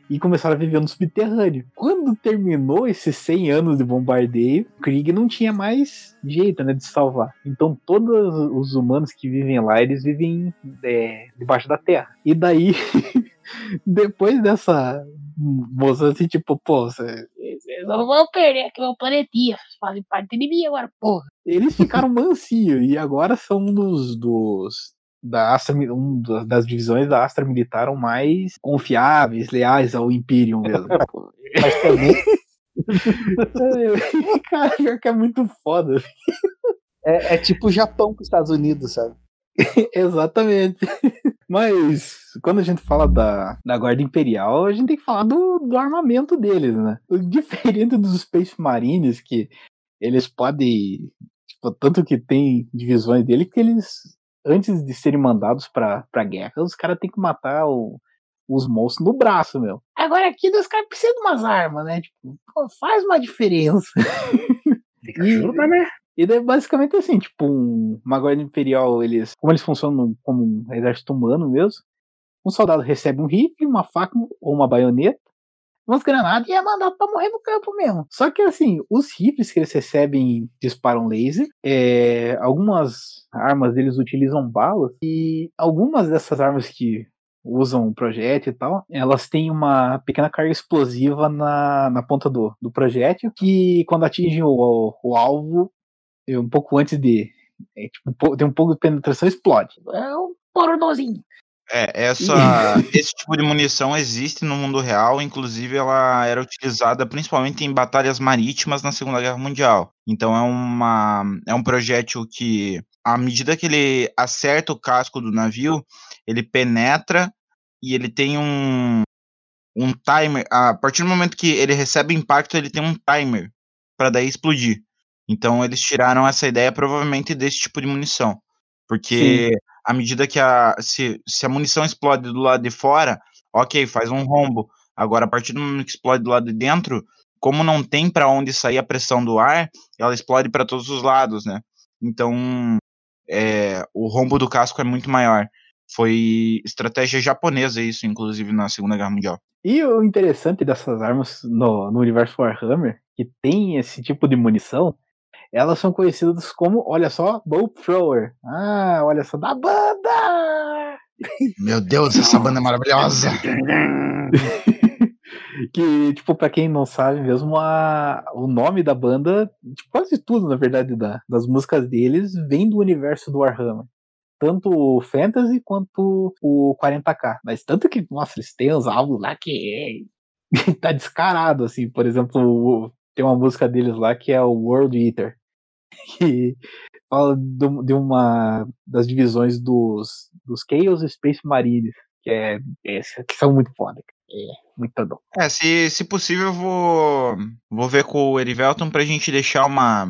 e começaram a viver no subterrâneo. Quando terminou esses 100 anos de bombardeio, Krieg não tinha mais jeito né, de salvar. Então todos os humanos que vivem lá, eles vivem é, debaixo da terra. E daí, depois dessa moça assim, tipo, pô, você- Vocês não vão perder aqui meu planetinha. Vocês fazem parte de mim agora, porra. eles ficaram mansios e agora são um dos, dos da Astra, um das- das divisões da Astra Militar mais confiáveis, leais ao Imperium mesmo. Mas também Cara, pior que é muito foda. é, é tipo o Japão com os Estados Unidos, sabe? Exatamente. Mas quando a gente fala da, da Guarda Imperial, a gente tem que falar do, do armamento deles, né? Diferente dos Space Marines, que eles podem. Tipo, tanto que tem divisões dele que eles, antes de serem mandados pra, pra guerra, os caras têm que matar o- os monstros no braço, meu. Agora aqui os caras precisam de umas armas, né? Tipo, faz uma diferença. Tem que ajuda, né? E daí, basicamente assim, tipo, um, uma guarda imperial, eles. Como eles funcionam como um exército humano mesmo, um soldado recebe um rifle, uma faca ou uma baioneta, umas granadas E é mandado pra morrer no campo mesmo. Só que assim, os rifles que eles recebem disparam laser, é, algumas armas deles utilizam balas, e algumas dessas armas que usam projétil e tal, elas têm uma pequena carga explosiva na, na ponta do, do projétil, que quando atingem o, o alvo, é, um pouco antes de. é, tipo, tem um pouco de penetração, explode. É um pornozinho. É, essa, esse tipo de munição existe no mundo real, inclusive ela era utilizada principalmente em batalhas marítimas na Segunda Guerra Mundial. Então é uma é um projétil que, à medida que ele acerta o casco do navio, ele penetra e ele tem um um timer. A partir do momento que ele recebe impacto, ele tem um timer para daí explodir. Então eles tiraram essa ideia provavelmente desse tipo de munição, porque à medida que a se, se a munição explode do lado de fora, ok, faz um rombo. Agora, a partir do momento que explode do lado de dentro, como não tem para onde sair a pressão do ar, ela explode para todos os lados, né? Então, é, o rombo do casco é muito maior. Foi estratégia japonesa isso, inclusive, na Segunda Guerra Mundial. E o interessante dessas armas no, no universo Warhammer, que tem esse tipo de munição, elas são conhecidas como, olha só, Bolt Thrower. Ah, olha só, da banda! Meu Deus, essa banda é maravilhosa! que, tipo, pra quem não sabe mesmo, a, o nome da banda, tipo, quase tudo, na verdade, da, das músicas deles, vem do universo do Warhammer. Tanto o Fantasy quanto o 40k. Mas tanto que, nossa, eles têm uns álbuns lá que é- tá descarado, assim. Por exemplo, o- tem uma música deles lá que é o World Eater. Que fala do- de uma das divisões dos, dos Chaos Space Marines. Que, é, é- que são muito foda. É, muito bom. É, se, se possível, eu vou, vou ver com o Erivelton pra gente deixar uma,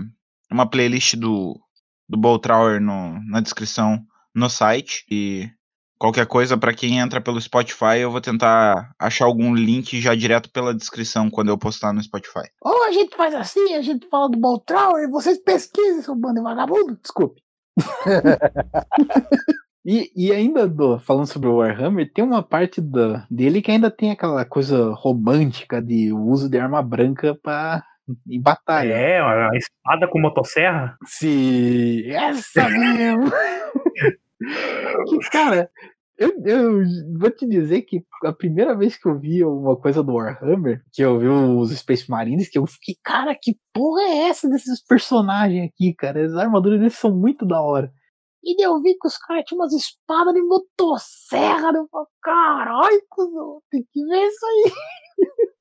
uma playlist do, do Boltrower no, na descrição no site. E qualquer coisa, pra quem entra pelo Spotify, eu vou tentar achar algum link já direto pela descrição quando eu postar no Spotify. Ou a gente faz assim, a gente fala do Boltrauer e vocês pesquisem, seu bando de vagabundo. Desculpe. E, e ainda do- falando sobre o Warhammer, tem uma parte da, dele que ainda tem aquela coisa romântica de uso de arma branca pra, em batalha. É, a espada com motosserra. Se essa mesmo. que, cara, eu, eu vou te dizer que a primeira vez que eu vi uma coisa do Warhammer, que eu vi os Space Marines, que eu fiquei, cara, que porra é essa desses personagens aqui, cara? As armaduras deles são muito da hora. E eu vi que os caras tinham umas espadas de motosserra. Eu falei, caralho, tem que ver isso aí.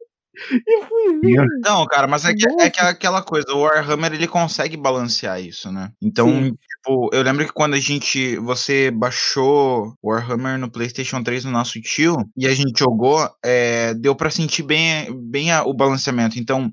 E fui ver. Não, cara, mas é que, é que é aquela coisa, o Warhammer ele consegue balancear isso, né? Então, Sim. tipo, eu lembro que quando a gente. Você baixou Warhammer no PlayStation 3 no nosso tio e a gente jogou, é, deu pra sentir bem, bem a- o balanceamento. Então.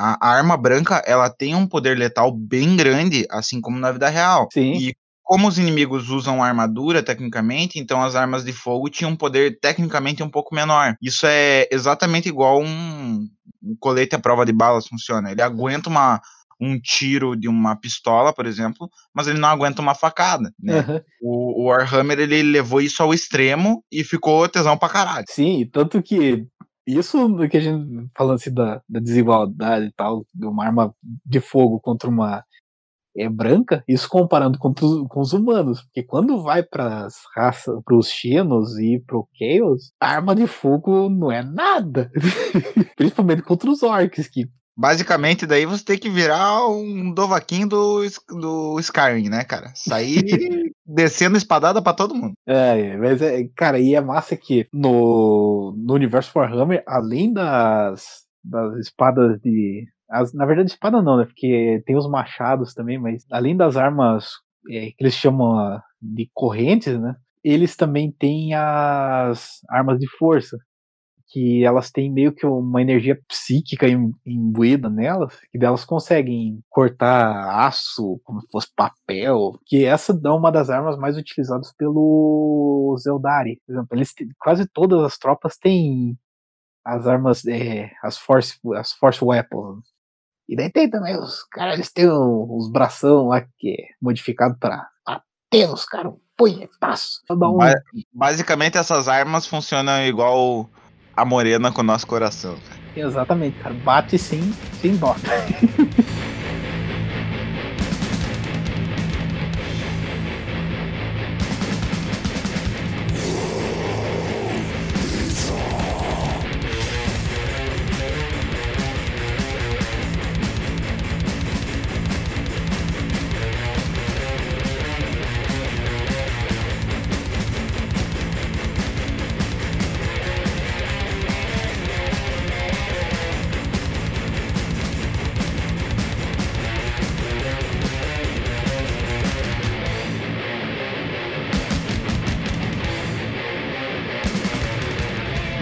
A, a arma branca, ela tem um poder letal bem grande, assim como na vida real. Sim. E como os inimigos usam armadura, tecnicamente, então as armas de fogo tinham um poder tecnicamente um pouco menor. Isso é exatamente igual um, um colete à prova de balas funciona. Ele aguenta uma, um tiro de uma pistola, por exemplo, mas ele não aguenta uma facada, né? Aham. O, o Warhammer, ele levou isso ao extremo e ficou tesão pra caralho. Sim, tanto que isso do que a gente falando assim da, da desigualdade e tal, de uma arma de fogo contra uma é, branca, isso comparando os, com os humanos, porque quando vai para as raças, para os Xenos e pro Chaos, a arma de fogo não é nada, principalmente contra os orcs que Basicamente, daí você tem que virar um dovaquinho do, do Skyrim, né, cara? Sair descendo espadada pra todo mundo. É, mas é, cara, e é massa que no, no universo Warhammer, além das, das espadas de. As, na verdade, espada não, né? Porque tem os machados também, mas além das armas é, que eles chamam ah, de correntes, né? Eles também têm as armas de força. Que elas têm meio que uma energia psíquica im- imbuída nelas, que delas conseguem cortar aço como se fosse papel. Que essa é uma das armas mais utilizadas pelos Eldari. Por exemplo, eles têm- quase todas as tropas têm as armas, é, as force, as force weapons. E daí tem também os caras, eles têm uns bração lá que é modificado pra bater os caras, um punhetaço. Um- Ba- basicamente, essas armas funcionam igual a morena com o nosso coração. Exatamente, cara. Bate sim, sem dó.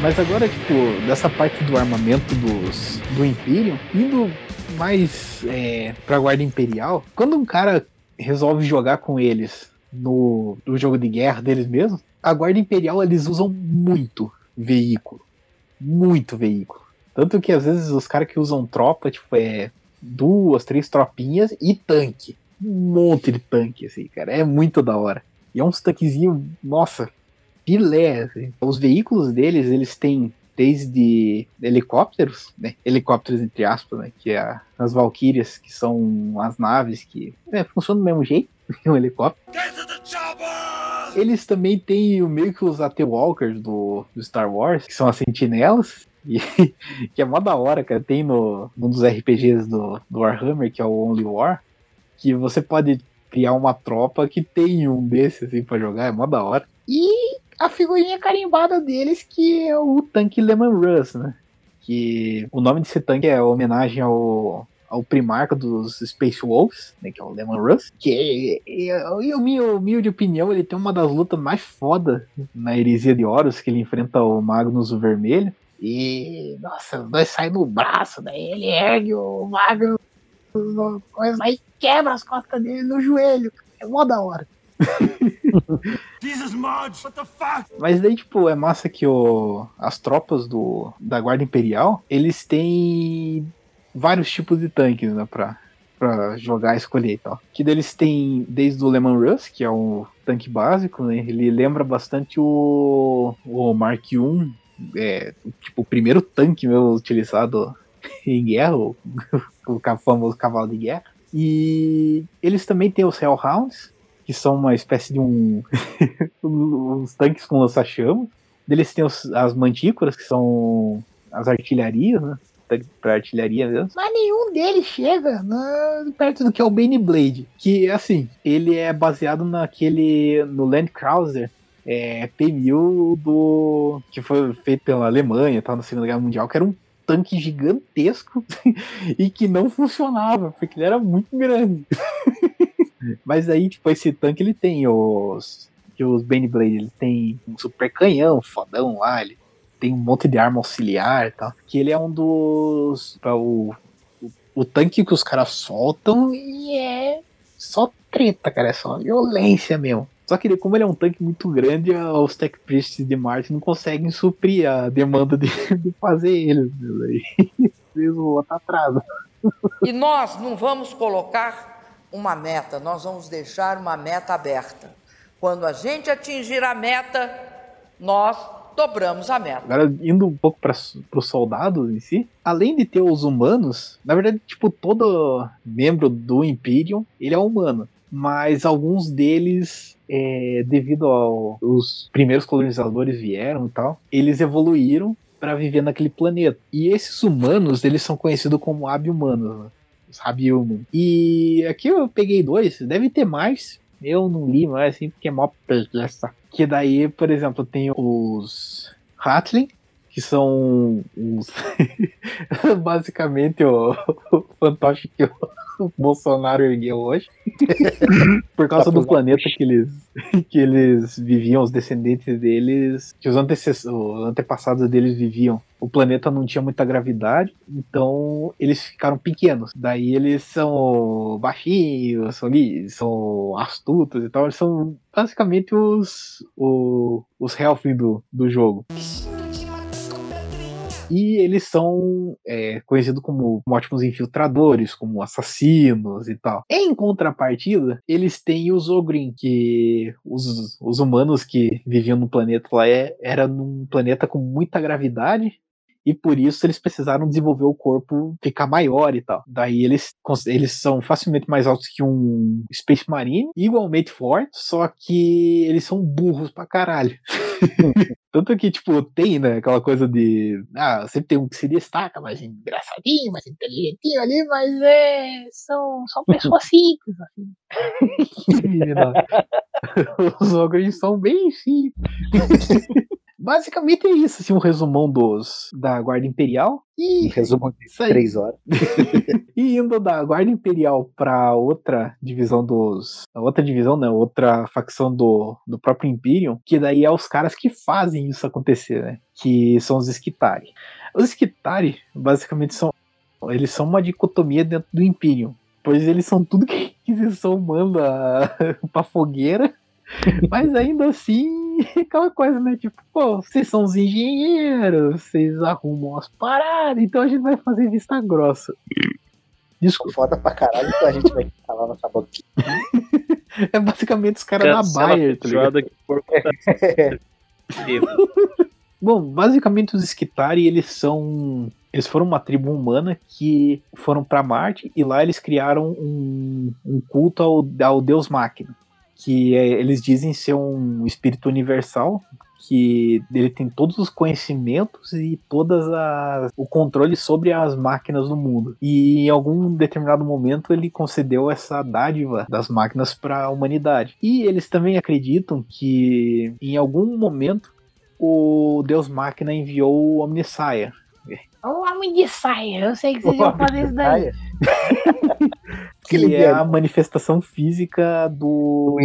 Mas agora, tipo, dessa parte do armamento dos, do Imperium, indo mais é, pra Guarda Imperial, quando um cara resolve jogar com eles no, no jogo de guerra deles mesmos, a Guarda Imperial eles usam muito veículo. Muito veículo. Tanto que às vezes os caras que usam tropa, tipo, é duas, três tropinhas e tanque. Um monte de tanque, assim, cara. É muito da hora. E é uns tanquezinhos, nossa, filé. assim. Os veículos deles, eles têm desde helicópteros, né? Helicópteros entre aspas, né? Que é as Valkyrias, que são as naves que é, funcionam do mesmo jeito que um helicóptero. Eles também têm o meio que os AT Walkers do, do Star Wars, que são as sentinelas. E, que é mó da hora, cara. Tem no, num dos RPGs do, do Warhammer, que é o Only War, que você pode criar uma tropa que tem um desses assim pra jogar, é mó da hora. E a figurinha carimbada deles, que é o tanque Lemon Russ, né? Que o nome desse tanque é homenagem ao, ao primarca dos Space Wolves, né? Que é o Lemon Russ. Que, em minha humilde opinião, ele tem uma das lutas mais foda na Heresia de Horus, que ele enfrenta o Magnus o Vermelho. E, nossa, os dois saem no braço, daí ele ergue o Magnus, coisa, aí quebra as costas dele no joelho. É mó da hora. Jesus what the fuck? Mas daí, tipo, é massa que o, as tropas do, da Guarda Imperial, eles têm vários tipos de tanques, né, pra, pra jogar escolher e tal. Que deles tem desde o Lemon Russ, que é um tanque básico, né, ele lembra bastante o, o Mark I, é, tipo, o primeiro tanque meu utilizado em guerra, o, o famoso cavalo de guerra. E eles também têm os Hellhounds, que são uma espécie de um os tanques com lança-chamas. Deles tem os- as mantícoras, que são as artilharias, né? Pra artilharia mesmo. Mas nenhum deles chega na- perto do que é o Bane Blade. Que, assim, ele é baseado naquele. no Land Cruiser é, P-1000 do. que foi feito pela Alemanha tal, na Segunda Guerra Mundial, que era um tanque gigantesco e que não funcionava, porque ele era muito grande. Mas aí, tipo, esse tanque ele tem os. Os Blade, ele tem um super canhão fodão lá, ele tem um monte de arma auxiliar e tal. Que ele é um dos. O, o, o tanque que os caras soltam e é só treta, cara. É só violência mesmo. Só que como ele é um tanque muito grande, os Tech Priests de Marte não conseguem suprir a demanda de, de fazer ele. Eles vão tá atrás. E nós não vamos colocar uma meta, nós vamos deixar uma meta aberta. Quando a gente atingir a meta, nós dobramos a meta. Agora, indo um pouco para os soldados em si, além de ter os humanos, na verdade, tipo, todo membro do Imperium, ele é humano. Mas alguns deles, é, devido aos primeiros colonizadores vieram e tal, eles evoluíram para viver naquele planeta. E esses humanos, eles são conhecidos como ab-humanos, né? Os Rabiuman. E aqui eu peguei dois, deve ter mais. Eu não li mais assim, porque é mó preguiça. Que daí, por exemplo, tem os Hatling, que são os. basicamente o, o fantoche que o Bolsonaro ergueu hoje. Por causa do planeta que eles, que eles viviam, os descendentes deles, que os, os antepassados deles viviam. O planeta não tinha muita gravidade, então eles ficaram pequenos. Daí eles são baixinhos, são, são astutos e tal. Eles são basicamente os, os, os Helfling do, do jogo. E eles são é, conhecidos como, como ótimos infiltradores, como assassinos e tal. Em contrapartida, eles têm os Ogrin, que os, os humanos que viviam no planeta lá é, era num planeta com muita gravidade e por isso eles precisaram desenvolver o corpo ficar maior e tal. Daí eles, eles são facilmente mais altos que um Space Marine, igualmente fortes, só que eles são burros pra caralho. Tanto que, tipo, tem, né, aquela coisa de. Ah, sempre tem um que se destaca, mais engraçadinho, mais inteligentinho ali, mas é. São, são pessoas simples, assim. Os ogros são bem simples. Basicamente é isso, assim, um resumão dos da Guarda Imperial. E um resumo de três horas. e indo da Guarda Imperial para outra divisão dos. Outra divisão, né? Outra facção do, do próprio Imperium, que daí é os caras que fazem isso acontecer, né? Que são os Skitari. Os Skitari, basicamente, são. Eles são uma dicotomia dentro do Imperium. Pois eles são tudo que a Inquisição manda pra fogueira. Mas ainda assim, aquela coisa, né? Tipo, pô, vocês são os engenheiros, vocês arrumam as paradas, então a gente vai fazer vista grossa. Desculpa. Foda pra caralho, então a gente vai falar nossa boquinha. é basicamente os caras da Bayer, tá ligado? Tá Bom, basicamente os Skitari, eles são. Eles foram uma tribo humana que foram para Marte e lá eles criaram um, um culto ao, ao deus máquina que é, eles dizem ser um espírito universal, que ele tem todos os conhecimentos e todas as, o controle sobre as máquinas do mundo. E em algum determinado momento ele concedeu essa dádiva das máquinas para a humanidade. E eles também acreditam que em algum momento o Deus Máquina enviou o Omnissaia. O homem de saia, eu sei que vocês vão fazer isso daí. Que ele é a manifestação física do.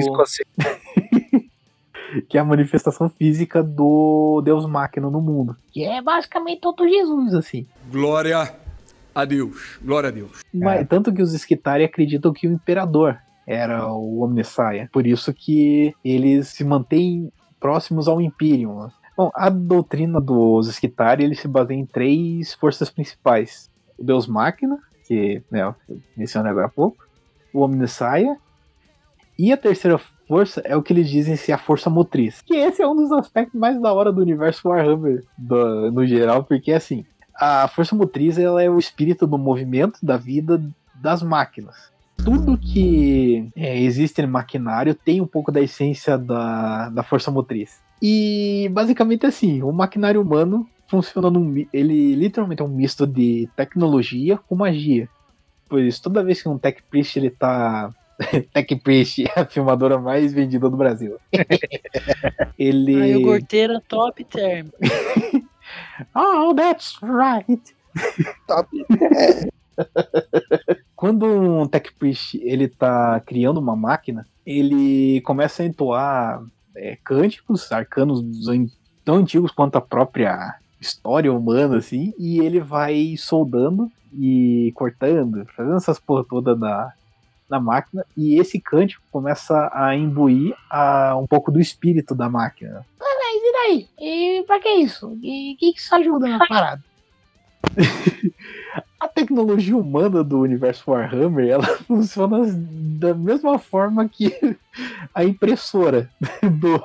que é a manifestação física do Deus Máquina no mundo. Que é basicamente todo Jesus, assim. Glória a Deus. Glória a Deus. Mas, é. Tanto que os Skitari acreditam que o imperador era o Omnissaia. Por isso que eles se mantêm próximos ao Imperium. Bom, a doutrina dos Skitari ele se baseia em três forças principais: o Deus Máquina, que né, eu mencionei agora há pouco, o Omnissaia, e a terceira força é o que eles dizem ser a força motriz. Que esse é um dos aspectos mais da hora do universo Warhammer do, no geral, porque assim, a força motriz ela é o espírito do movimento da vida das máquinas. Tudo que é, existe no maquinário tem um pouco da essência da, da força motriz. E basicamente assim, o maquinário humano funciona num. Ele literalmente é um misto de tecnologia com magia. Pois toda vez que um Tech Priest ele tá. Tech Priest é a filmadora mais vendida do Brasil. ele. A iogurteira top term. oh, that's right. Top. Quando um Tech Priest ele tá criando uma máquina, ele começa a entoar é, cânticos arcanos tão antigos quanto a própria história humana, assim, e ele vai soldando e cortando, fazendo essas porra toda na, na máquina, e esse cântico começa a imbuir a, um pouco do espírito da máquina. Ah, mas e daí? E pra que isso? E o que, que isso ajuda na parada? a tecnologia humana do universo Warhammer ela funciona da mesma forma que a impressora do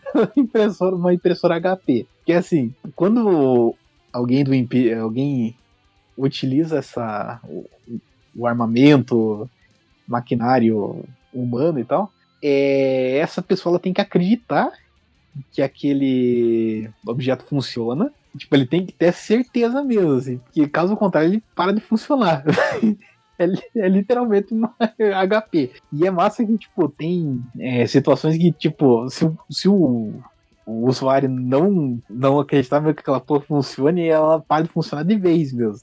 impressora, uma impressora HP. Que assim, quando alguém do alguém utiliza essa o, o armamento, maquinário humano e tal, é, essa pessoa ela tem que acreditar que aquele objeto funciona. Tipo, ele tem que ter certeza mesmo, assim, porque caso contrário ele para de funcionar. é, é, literalmente uma HP. E é massa que, tipo, tem é, situações que, tipo, se, se o, o usuário não, não acreditar que aquela porra funcione, ela para de funcionar de vez mesmo.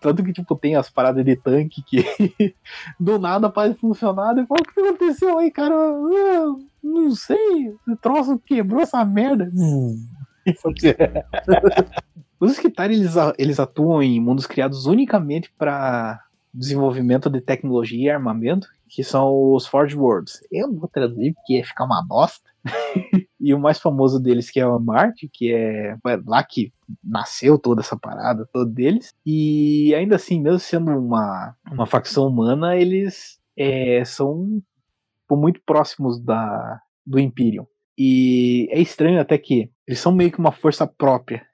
Tanto que, tipo, tem as paradas de tanque que do nada para de funcionar. E fala, o que aconteceu aí, cara? Ah, não sei. O troço quebrou essa merda. Os Skitari, eles, eles atuam em mundos criados unicamente para desenvolvimento de tecnologia e armamento, que são os Forge Worlds. Eu não vou traduzir porque ia ficar uma bosta. e o mais famoso deles que é o Marte, que é lá que nasceu toda essa parada toda deles. E ainda assim, mesmo sendo uma, uma facção humana, eles é, são muito próximos da, do Imperium. E é estranho até que eles são meio que uma força própria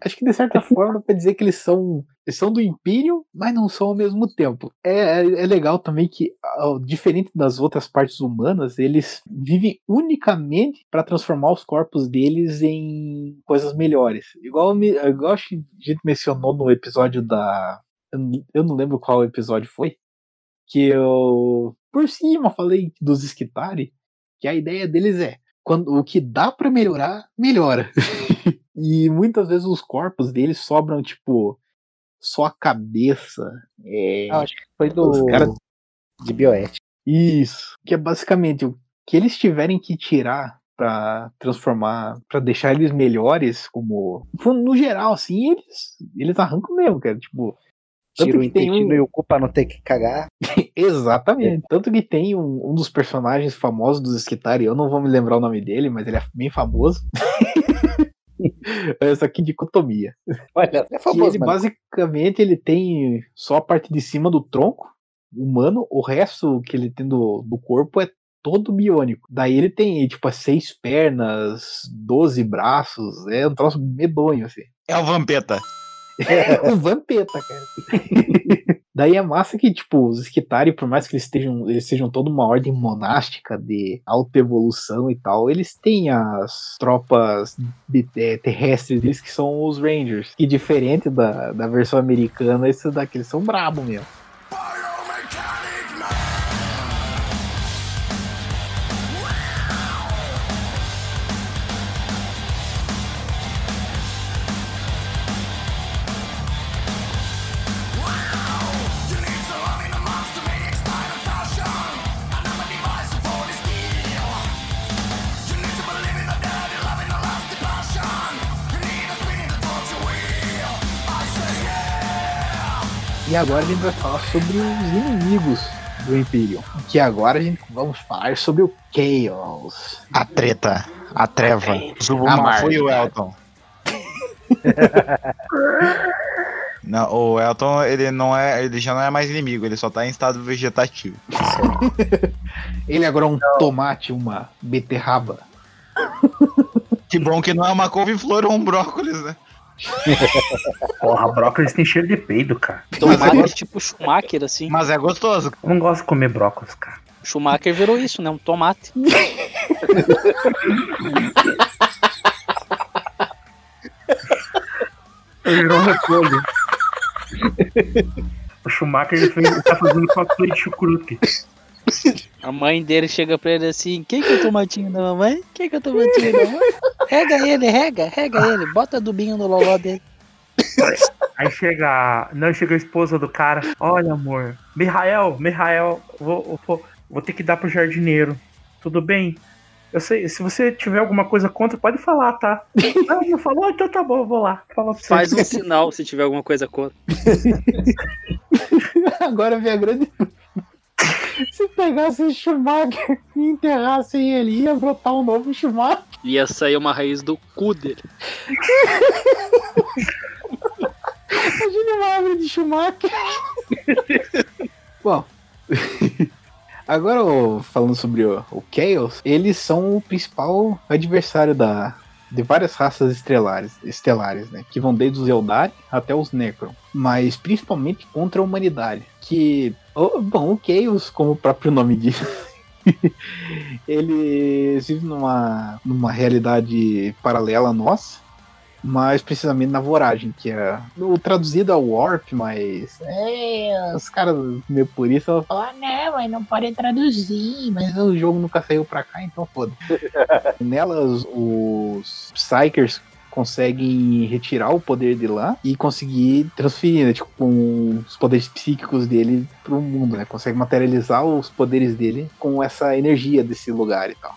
Acho que de certa forma dá pra dizer que eles são, eles são do Império, mas não são ao mesmo tempo. É, é, é legal também que, diferente das outras partes humanas, eles vivem unicamente para transformar os corpos deles em coisas melhores. Igual, igual a gente mencionou no episódio da. Eu não lembro qual episódio foi. Que eu, por cima, falei dos Skitari, que a ideia deles é quando o que dá para melhorar, melhora. E muitas vezes os corpos deles sobram, tipo, só a cabeça. É... Ah, acho que foi do cara... de bioética. Isso. Que é basicamente o que eles tiverem que tirar para transformar, para deixar eles melhores, como. No geral, assim, eles, eles arrancam mesmo, cara. Tipo. Tira o intestino um... e ocupa não ter que cagar. Exatamente. É. Tanto que tem um, um dos personagens famosos dos Skitari, eu não vou me lembrar o nome dele, mas ele é bem famoso. Essa aqui dicotomia. Olha, é famoso, ele, basicamente ele tem só a parte de cima do tronco humano, o resto que ele tem do, do corpo é todo biônico. Daí ele tem, tipo, seis pernas, doze braços, é um troço medonho, assim. É o Vampeta. É o Vampeta, cara. Daí é massa que, tipo, os Skitari, por mais que eles, estejam, eles sejam toda uma ordem monástica de autoevolução e tal, eles têm as tropas de, de, terrestres deles que são os Rangers. E diferente da, da versão americana, esses daqui eles são brabo mesmo. Agora a gente vai falar sobre os inimigos do Imperium. Que agora a gente vamos falar sobre o Chaos. A treta, a treva. A foi o Elton. Não, o Elton, ele não é, ele já não é mais inimigo, ele só tá em estado vegetativo. ele agora é um não. tomate, uma beterraba. Que bom que não é uma couve-flor ou um brócolis, né? Porra, brócolis tem cheiro de peido, cara. Tomate é tipo Schumacher, assim. Mas é gostoso. Eu não gosto de comer brócolis, cara. Schumacher virou isso, né? Um tomate. virou um repolho. O Schumacher ele fez, tá fazendo cosplay de chucrute. A mãe dele chega pra ele assim: Quem que é o tomatinho da mamãe? Quem que é o tomatinho da mamãe? Rega ele, rega, rega ele, bota adubinho no loló dele. Aí chega. Não, chega a esposa do cara. Olha, amor. Mihael, Mihael, vou, vou, vou ter que dar pro jardineiro. Tudo bem? Eu sei, se você tiver alguma coisa contra, pode falar, tá? Não, não falou? Então tá bom, eu vou lá. Fala pra você. Faz um sinal se tiver alguma coisa contra. Agora vem a grande. Se pegasse o Schumacher e enterrasse ele, ia brotar um novo Schumacher. Ia sair uma raiz do cu dele. Imagina uma árvore de Schumacher. Bom, agora falando sobre o, o Chaos, eles são o principal adversário da, de várias raças estelares, estelares, né? Que vão desde os Eldari até os Necron. Mas principalmente contra a humanidade. Que, oh, bom, o Chaos, como o próprio nome diz, eles vivem numa, numa realidade paralela à nossa. Mas precisamente na voragem, que é o traduzido ao Warp, mas é, os caras meio por isso vão falar, não, mas não pode traduzir. mas o jogo nunca saiu pra cá, então foda. Nelas, os Psychers conseguem retirar o poder de lá e conseguir transferir, né, tipo, com os poderes psíquicos dele pro mundo, né? Consegue materializar os poderes dele com essa energia desse lugar e tal.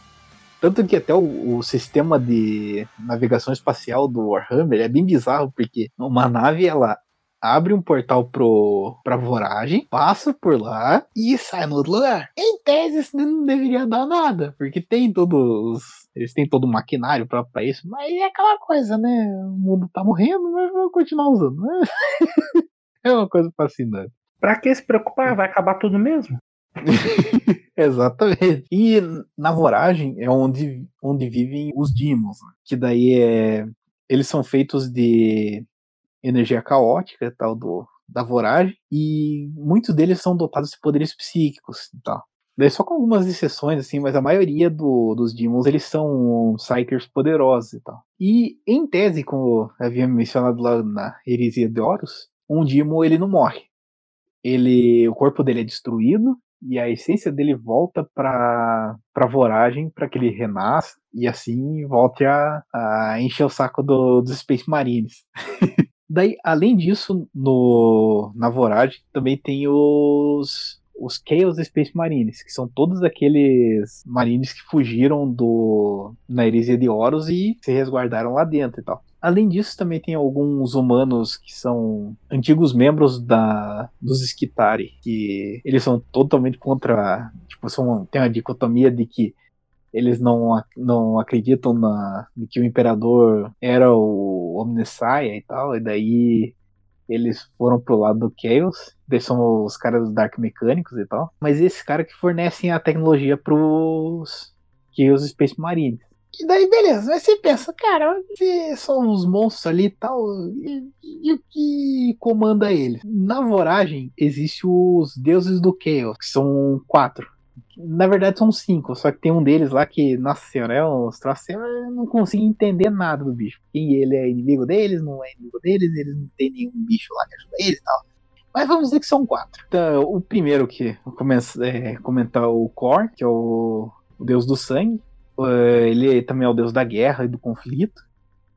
Tanto que até o, o sistema de navegação espacial do Warhammer é bem bizarro, porque uma nave ela abre um portal pro, pra voragem, passa por lá e sai no outro lugar. Em tese, isso não deveria dar nada, porque tem todos. Eles têm todo o maquinário próprio pra isso, mas é aquela coisa, né? O mundo tá morrendo, mas vamos continuar usando. né? é uma coisa fascinante. Pra que se preocupar? Vai acabar tudo mesmo? Exatamente. E na voragem é onde, onde vivem os Demons, né? que daí é. Eles são feitos de energia caótica, tal, do, da voragem, e muitos deles são dotados de poderes psíquicos e tal. Daí só com algumas exceções, assim, mas a maioria do, dos Demons, eles são Psychers poderosos e tal. E, em tese, como havia mencionado lá na Heresia de Horus, um Demon, ele não morre. Ele, o corpo dele é destruído, e a essência dele volta para para voragem para que ele renasça e assim volte a, a encher o saco do, dos Space Marines. Daí, além disso, no na voragem também tem os os Chaos Space Marines, que são todos aqueles marines que fugiram do na heresia de Horus e se resguardaram lá dentro e tal. Além disso, também tem alguns humanos que são antigos membros da dos Skitari, que eles são totalmente contra, tipo, são, tem uma dicotomia de que eles não, não acreditam na, que o imperador era o Omnissiah e tal, e daí eles foram pro lado do Chaos, eles são os caras dos Dark Mecânicos e tal, mas esses caras que fornecem a tecnologia pros Chaos Space Marines. E daí, beleza, mas você pensa, cara, são uns monstros ali e tal, e, e o que comanda eles? Na Voragem, existem os deuses do Chaos, que são quatro. Na verdade, são cinco, só que tem um deles lá que, nossa senhora, é uns troços, eu não consigo entender nada do bicho. E ele é inimigo deles, não é inimigo deles, eles não tem nenhum bicho lá que ajuda eles e tal. Mas vamos dizer que são quatro. Então, o primeiro que eu começo é comentar o Kor, que é o, o deus do sangue. Eh, Ele também é o deus da guerra e do conflito.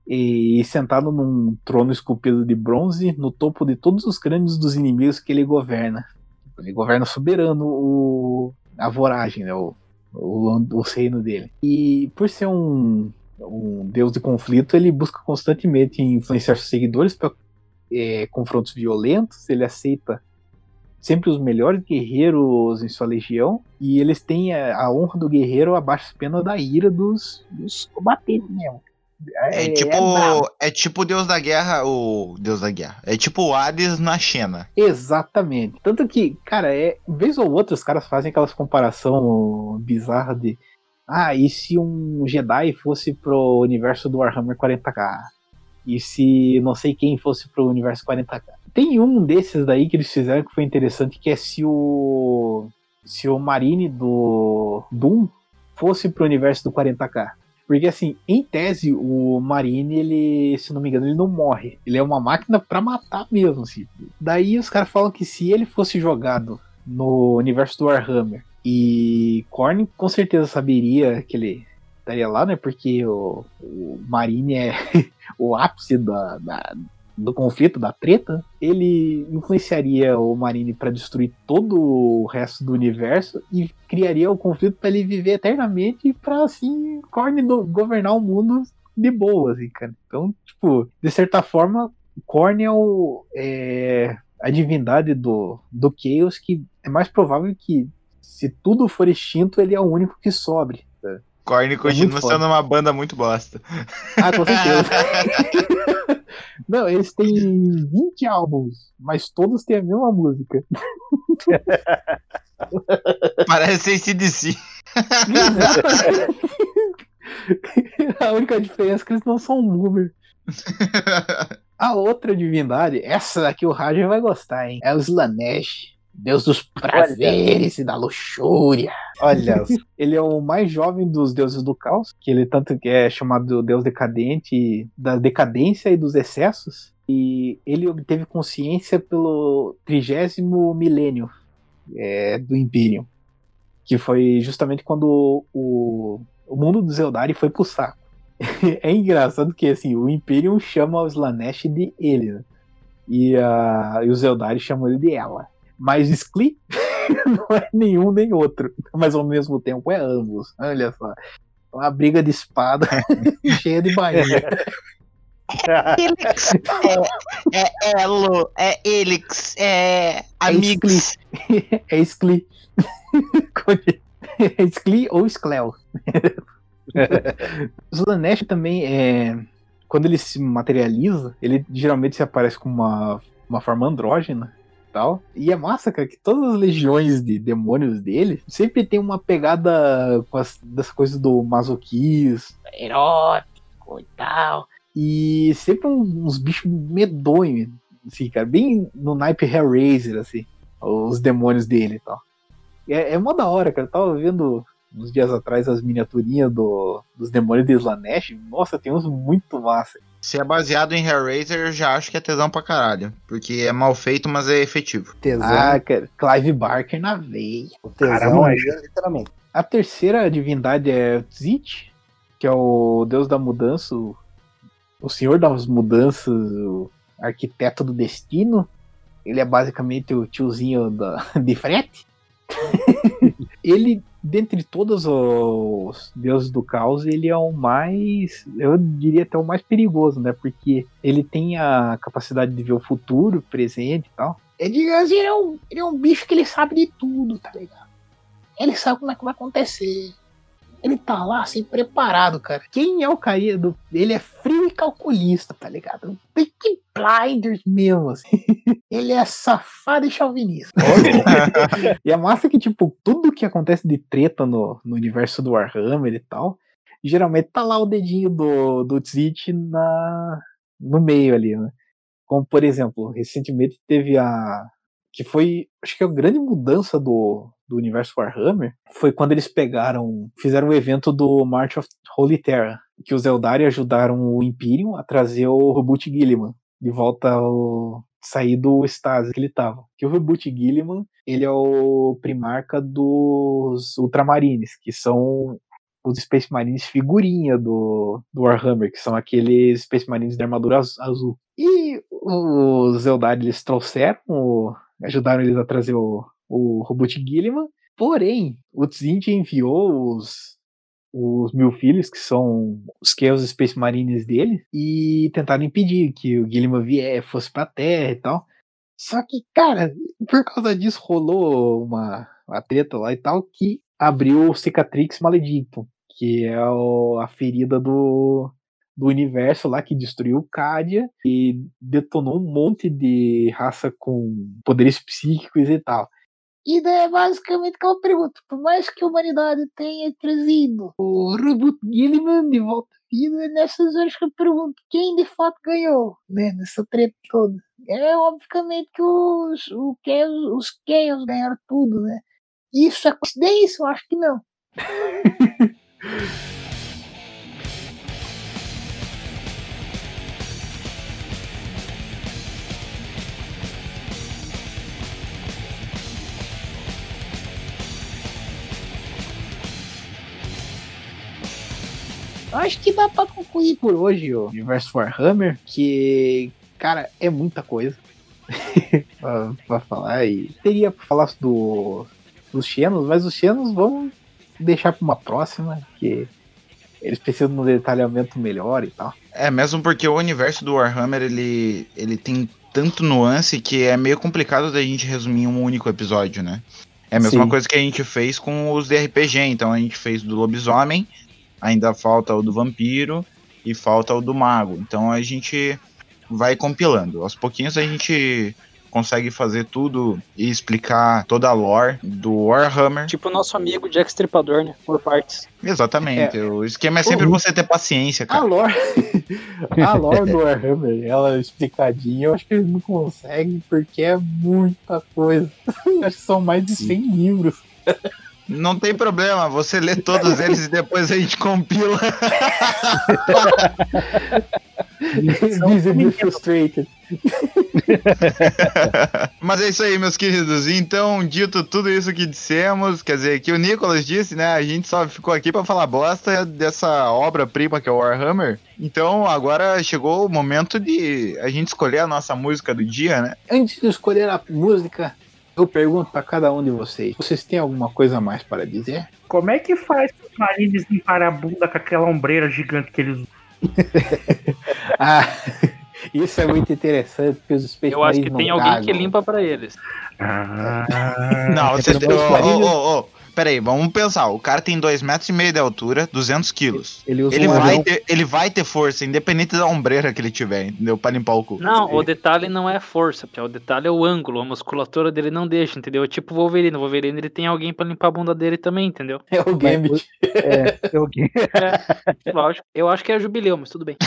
E sentado num trono esculpido de bronze, no topo de todos os crânios dos inimigos que ele governa. Ele governa soberano o, a voragem, né? O, o, o reino dele. E por ser um, um deus de conflito, ele busca constantemente influenciar seus seguidores para confrontos violentos. Ele aceita sempre os melhores guerreiros em sua legião e eles têm a, a honra do guerreiro abaixo pena da ira dos, dos combatentes mesmo. É, tipo, brabo. é tipo o Deus da Guerra, o Deus da Guerra. É tipo o Hades na Xena. Exatamente. Tanto que, cara, é, vez ou outra os caras fazem aquelas comparação bizarra de ah, e se um Jedi fosse pro universo do Warhammer 40k? E se não sei quem fosse pro universo 40k? Tem um desses daí que eles fizeram que foi interessante, que é se o se o Marine do Doom fosse pro universo do 40k. Porque assim, em tese, o Marine, ele, se não me engano, ele não morre. Ele é uma máquina pra matar mesmo, assim. Daí os caras falam que se ele fosse jogado no universo do Warhammer e Korn com certeza saberia que ele estaria lá, né? Porque o, o Marine é o ápice da, da, do conflito, da treta, ele influenciaria o Marine para destruir todo o resto do universo e criaria o conflito para ele viver eternamente para assim Korn governar o mundo de boa, assim, cara. Então, tipo, de certa forma, Korn é, o, é a divindade do, do Chaos que é mais provável que se tudo for extinto, ele é o único que sobre. sabe? Korn É continua foda. sendo uma banda muito bosta. Ah, com certeza. Não, eles têm 20 álbuns, mas todos têm a mesma música. Parece ACDC. a única diferença é que eles não são boomer. A outra divindade, essa daqui o Roger vai gostar, hein? É o Slanesh, deus dos prazeres e da luxúria. Olha, ele é o mais jovem dos deuses do caos, que ele tanto é chamado deus decadente, da decadência e dos excessos. E ele obteve consciência pelo trigésimo milênio é, do Imperium, que foi justamente quando o, o mundo do Zeldari foi pro saco. é engraçado que assim, o Imperium chama o Slanesh de ele, né? e, a, e os Eldari chamam ele de ela. Mas Skli não é nenhum nem outro, mas ao mesmo tempo é ambos. Olha só. Uma briga de espada cheia de bainha. Helix, é, é Elo, é Helix, é Amigos. É Skli. é Skli ou Sklel. Slanesh também é. Quando ele se materializa, ele geralmente se aparece com uma, uma forma andrógena tal. E é massa, cara, que todas as legiões de demônios dele sempre tem uma pegada com as, das coisas do masoquismo, erótico e tal. E sempre uns bichos medonhos, assim, cara, bem no naipe Hellraiser, assim, os demônios dele e tal. E é, é mó da hora, cara. Eu tava vendo uns dias atrás as miniaturinhas do, dos demônios de Slanesh. Nossa, tem uns muito massa. Se é baseado em Hellraiser, eu já acho que é tesão pra caralho. Porque é mal feito, mas é efetivo. Ah, cara, Clive Barker na veia. O tesão aí, literalmente. A terceira divindade é Tzit, que é o deus da mudança, o, o senhor das mudanças, o arquiteto do destino. Ele é basicamente o tiozinho da, de frete. ele, dentre todos os deuses do caos, ele é o mais, eu diria até o mais perigoso, né? Porque ele tem a capacidade de ver o futuro, presente e tal. É, digamos, ele é, um, ele é um bicho que ele sabe de tudo, tá ligado? Ele sabe como é que vai acontecer. Ele tá lá, assim, preparado, cara. Quem é o carinha do. Ele é frio e calculista, tá ligado? Peaky Blinders mesmo, assim. Ele é safado e chauvinista. e é massa que, tipo, tudo que acontece de treta no, no universo do Warhammer e tal, geralmente tá lá o dedinho do, do Tzit na, no meio ali, né? Como, por exemplo, recentemente teve a. Que foi. Acho que a grande mudança do, do universo Warhammer foi quando eles pegaram. Fizeram o evento do March of Holy Terra. Que os Eldari ajudaram o Imperium a trazer o Robot Gilliman de volta ao. sair do estase que ele tava. Que o Robot Gilliman, ele é o primarca dos Ultramarines, que são os Space Marines figurinha do, do Warhammer, que são aqueles Space Marines de armadura az- azul. E os Eldar, eles trouxeram, ajudaram eles a trazer o, o Robot Gilliman, porém, o Tzint enviou os, os mil filhos, que são os Chaos Space Marines dele, e tentaram impedir que o Gilliman vier, fosse pra Terra e tal. Só que, cara, por causa disso rolou uma, uma treta lá e tal que abriu o Cicatrix Maledictum, que é o- a ferida do, do universo lá que destruiu Cádia e detonou um monte de raça com poderes psíquicos e tal. E é basicamente aquela pergunta: por mais que a humanidade tenha trazido o Reboot Gilliman de volta à vida, nessas horas que eu pergunto: quem de fato ganhou né, nessa treta toda? É obviamente que os, o Chaos, os Chaos ganharam tudo, né? Isso é coincidência? Eu acho que não. Acho que dá pra concluir por hoje o universo Warhammer, que Cara, é muita coisa pra, pra falar. E teria pra falar do, dos Xenos, mas os Xenos vamos deixar pra uma próxima, que eles precisam de um detalhamento melhor e tal. É, mesmo porque o universo do Warhammer, ele, ele tem tanto nuance que é meio complicado da gente resumir em um único episódio, né? É a mesma Sim. coisa que a gente fez com os de RPG, então a gente fez do lobisomem, ainda falta o do vampiro e falta o do mago. Então a gente vai compilando. Aos pouquinhos a gente consegue fazer tudo e explicar toda a lore do Warhammer. Tipo o nosso amigo Jack Stripador, né? Por partes. Exatamente. O esquema é sempre Uhum. você ter paciência, A cara. lore, a lore do Warhammer, ela explicadinha, eu acho que eles não conseguem porque é muita coisa. acho que são mais de 100 livros. Não tem problema, você lê todos eles e depois a gente compila. Visibly frustrated. Mas é isso aí, meus queridos. Então, dito tudo isso que dissemos, quer dizer, que o Nicolas disse, né? A gente só ficou aqui pra falar bosta dessa obra-prima que é o Warhammer. Então, agora chegou o momento de a gente escolher a nossa música do dia, né? Antes de escolher a música, eu pergunto pra cada um de vocês: vocês têm alguma coisa a mais para dizer? Como é que faz os marines limpar a bunda com aquela ombreira gigante que eles usam? Ah, isso é muito interessante, porque os Eu acho que tem não alguém cagam. que limpa pra eles. Não, você pelo tem. menos Ô, Marines- ô, ô, Peraí, vamos pensar. O cara tem 2,5 metros e meio de altura, 200 quilos. Ele usa Ele um vai, ter, ele vai ter força, independente da ombreira que ele tiver, entendeu? Pra limpar o cu. Não, o detalhe não é força, Pia, o detalhe é o ângulo, a musculatura dele não deixa, entendeu? É tipo o Wolverine, o Wolverine ele tem alguém pra limpar a bunda dele também, entendeu? É o Gambit. É, eu... Lógico. Eu acho que é jubileu, mas tudo bem.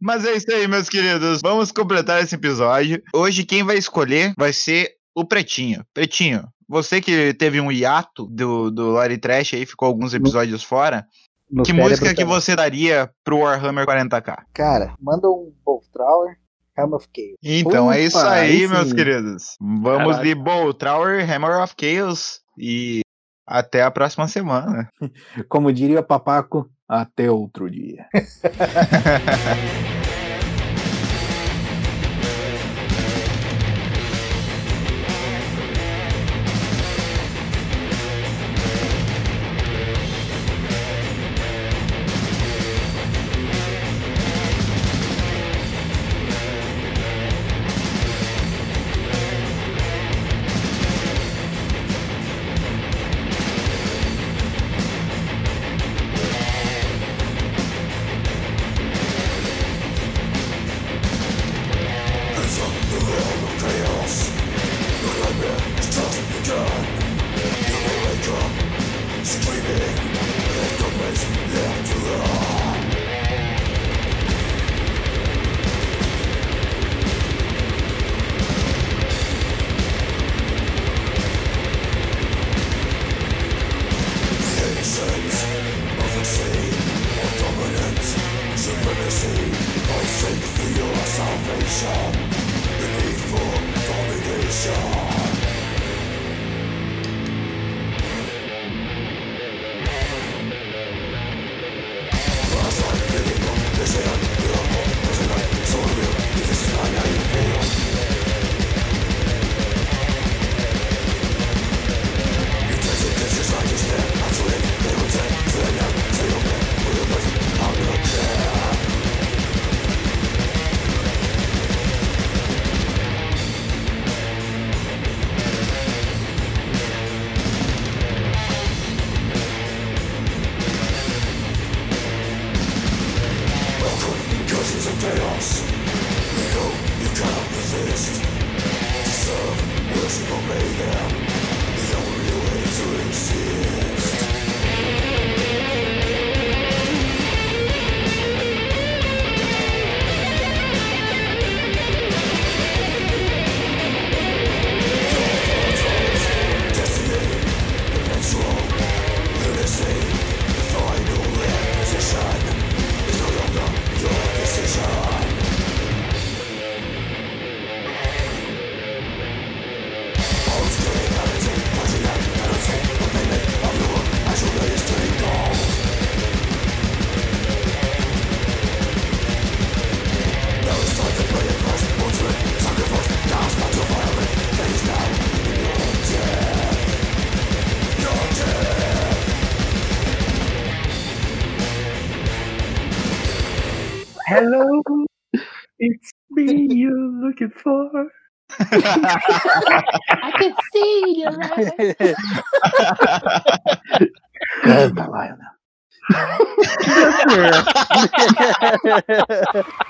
Mas é isso aí, meus queridos. Vamos completar esse episódio. Hoje quem vai escolher vai ser o Pretinho. Pretinho, você que teve um hiato do, do Lore Trash aí, ficou alguns episódios fora. no que música que você daria pro Warhammer 40k? Cara, manda um Boltrower, Helm of Chaos. Então é isso Opa, aí, aí meus queridos. Vamos Caralho. de Bow Tower, Hammer of Chaos e até a próxima semana. Como diria Papaco, até outro dia. I can see you, right? Canta, Lionel.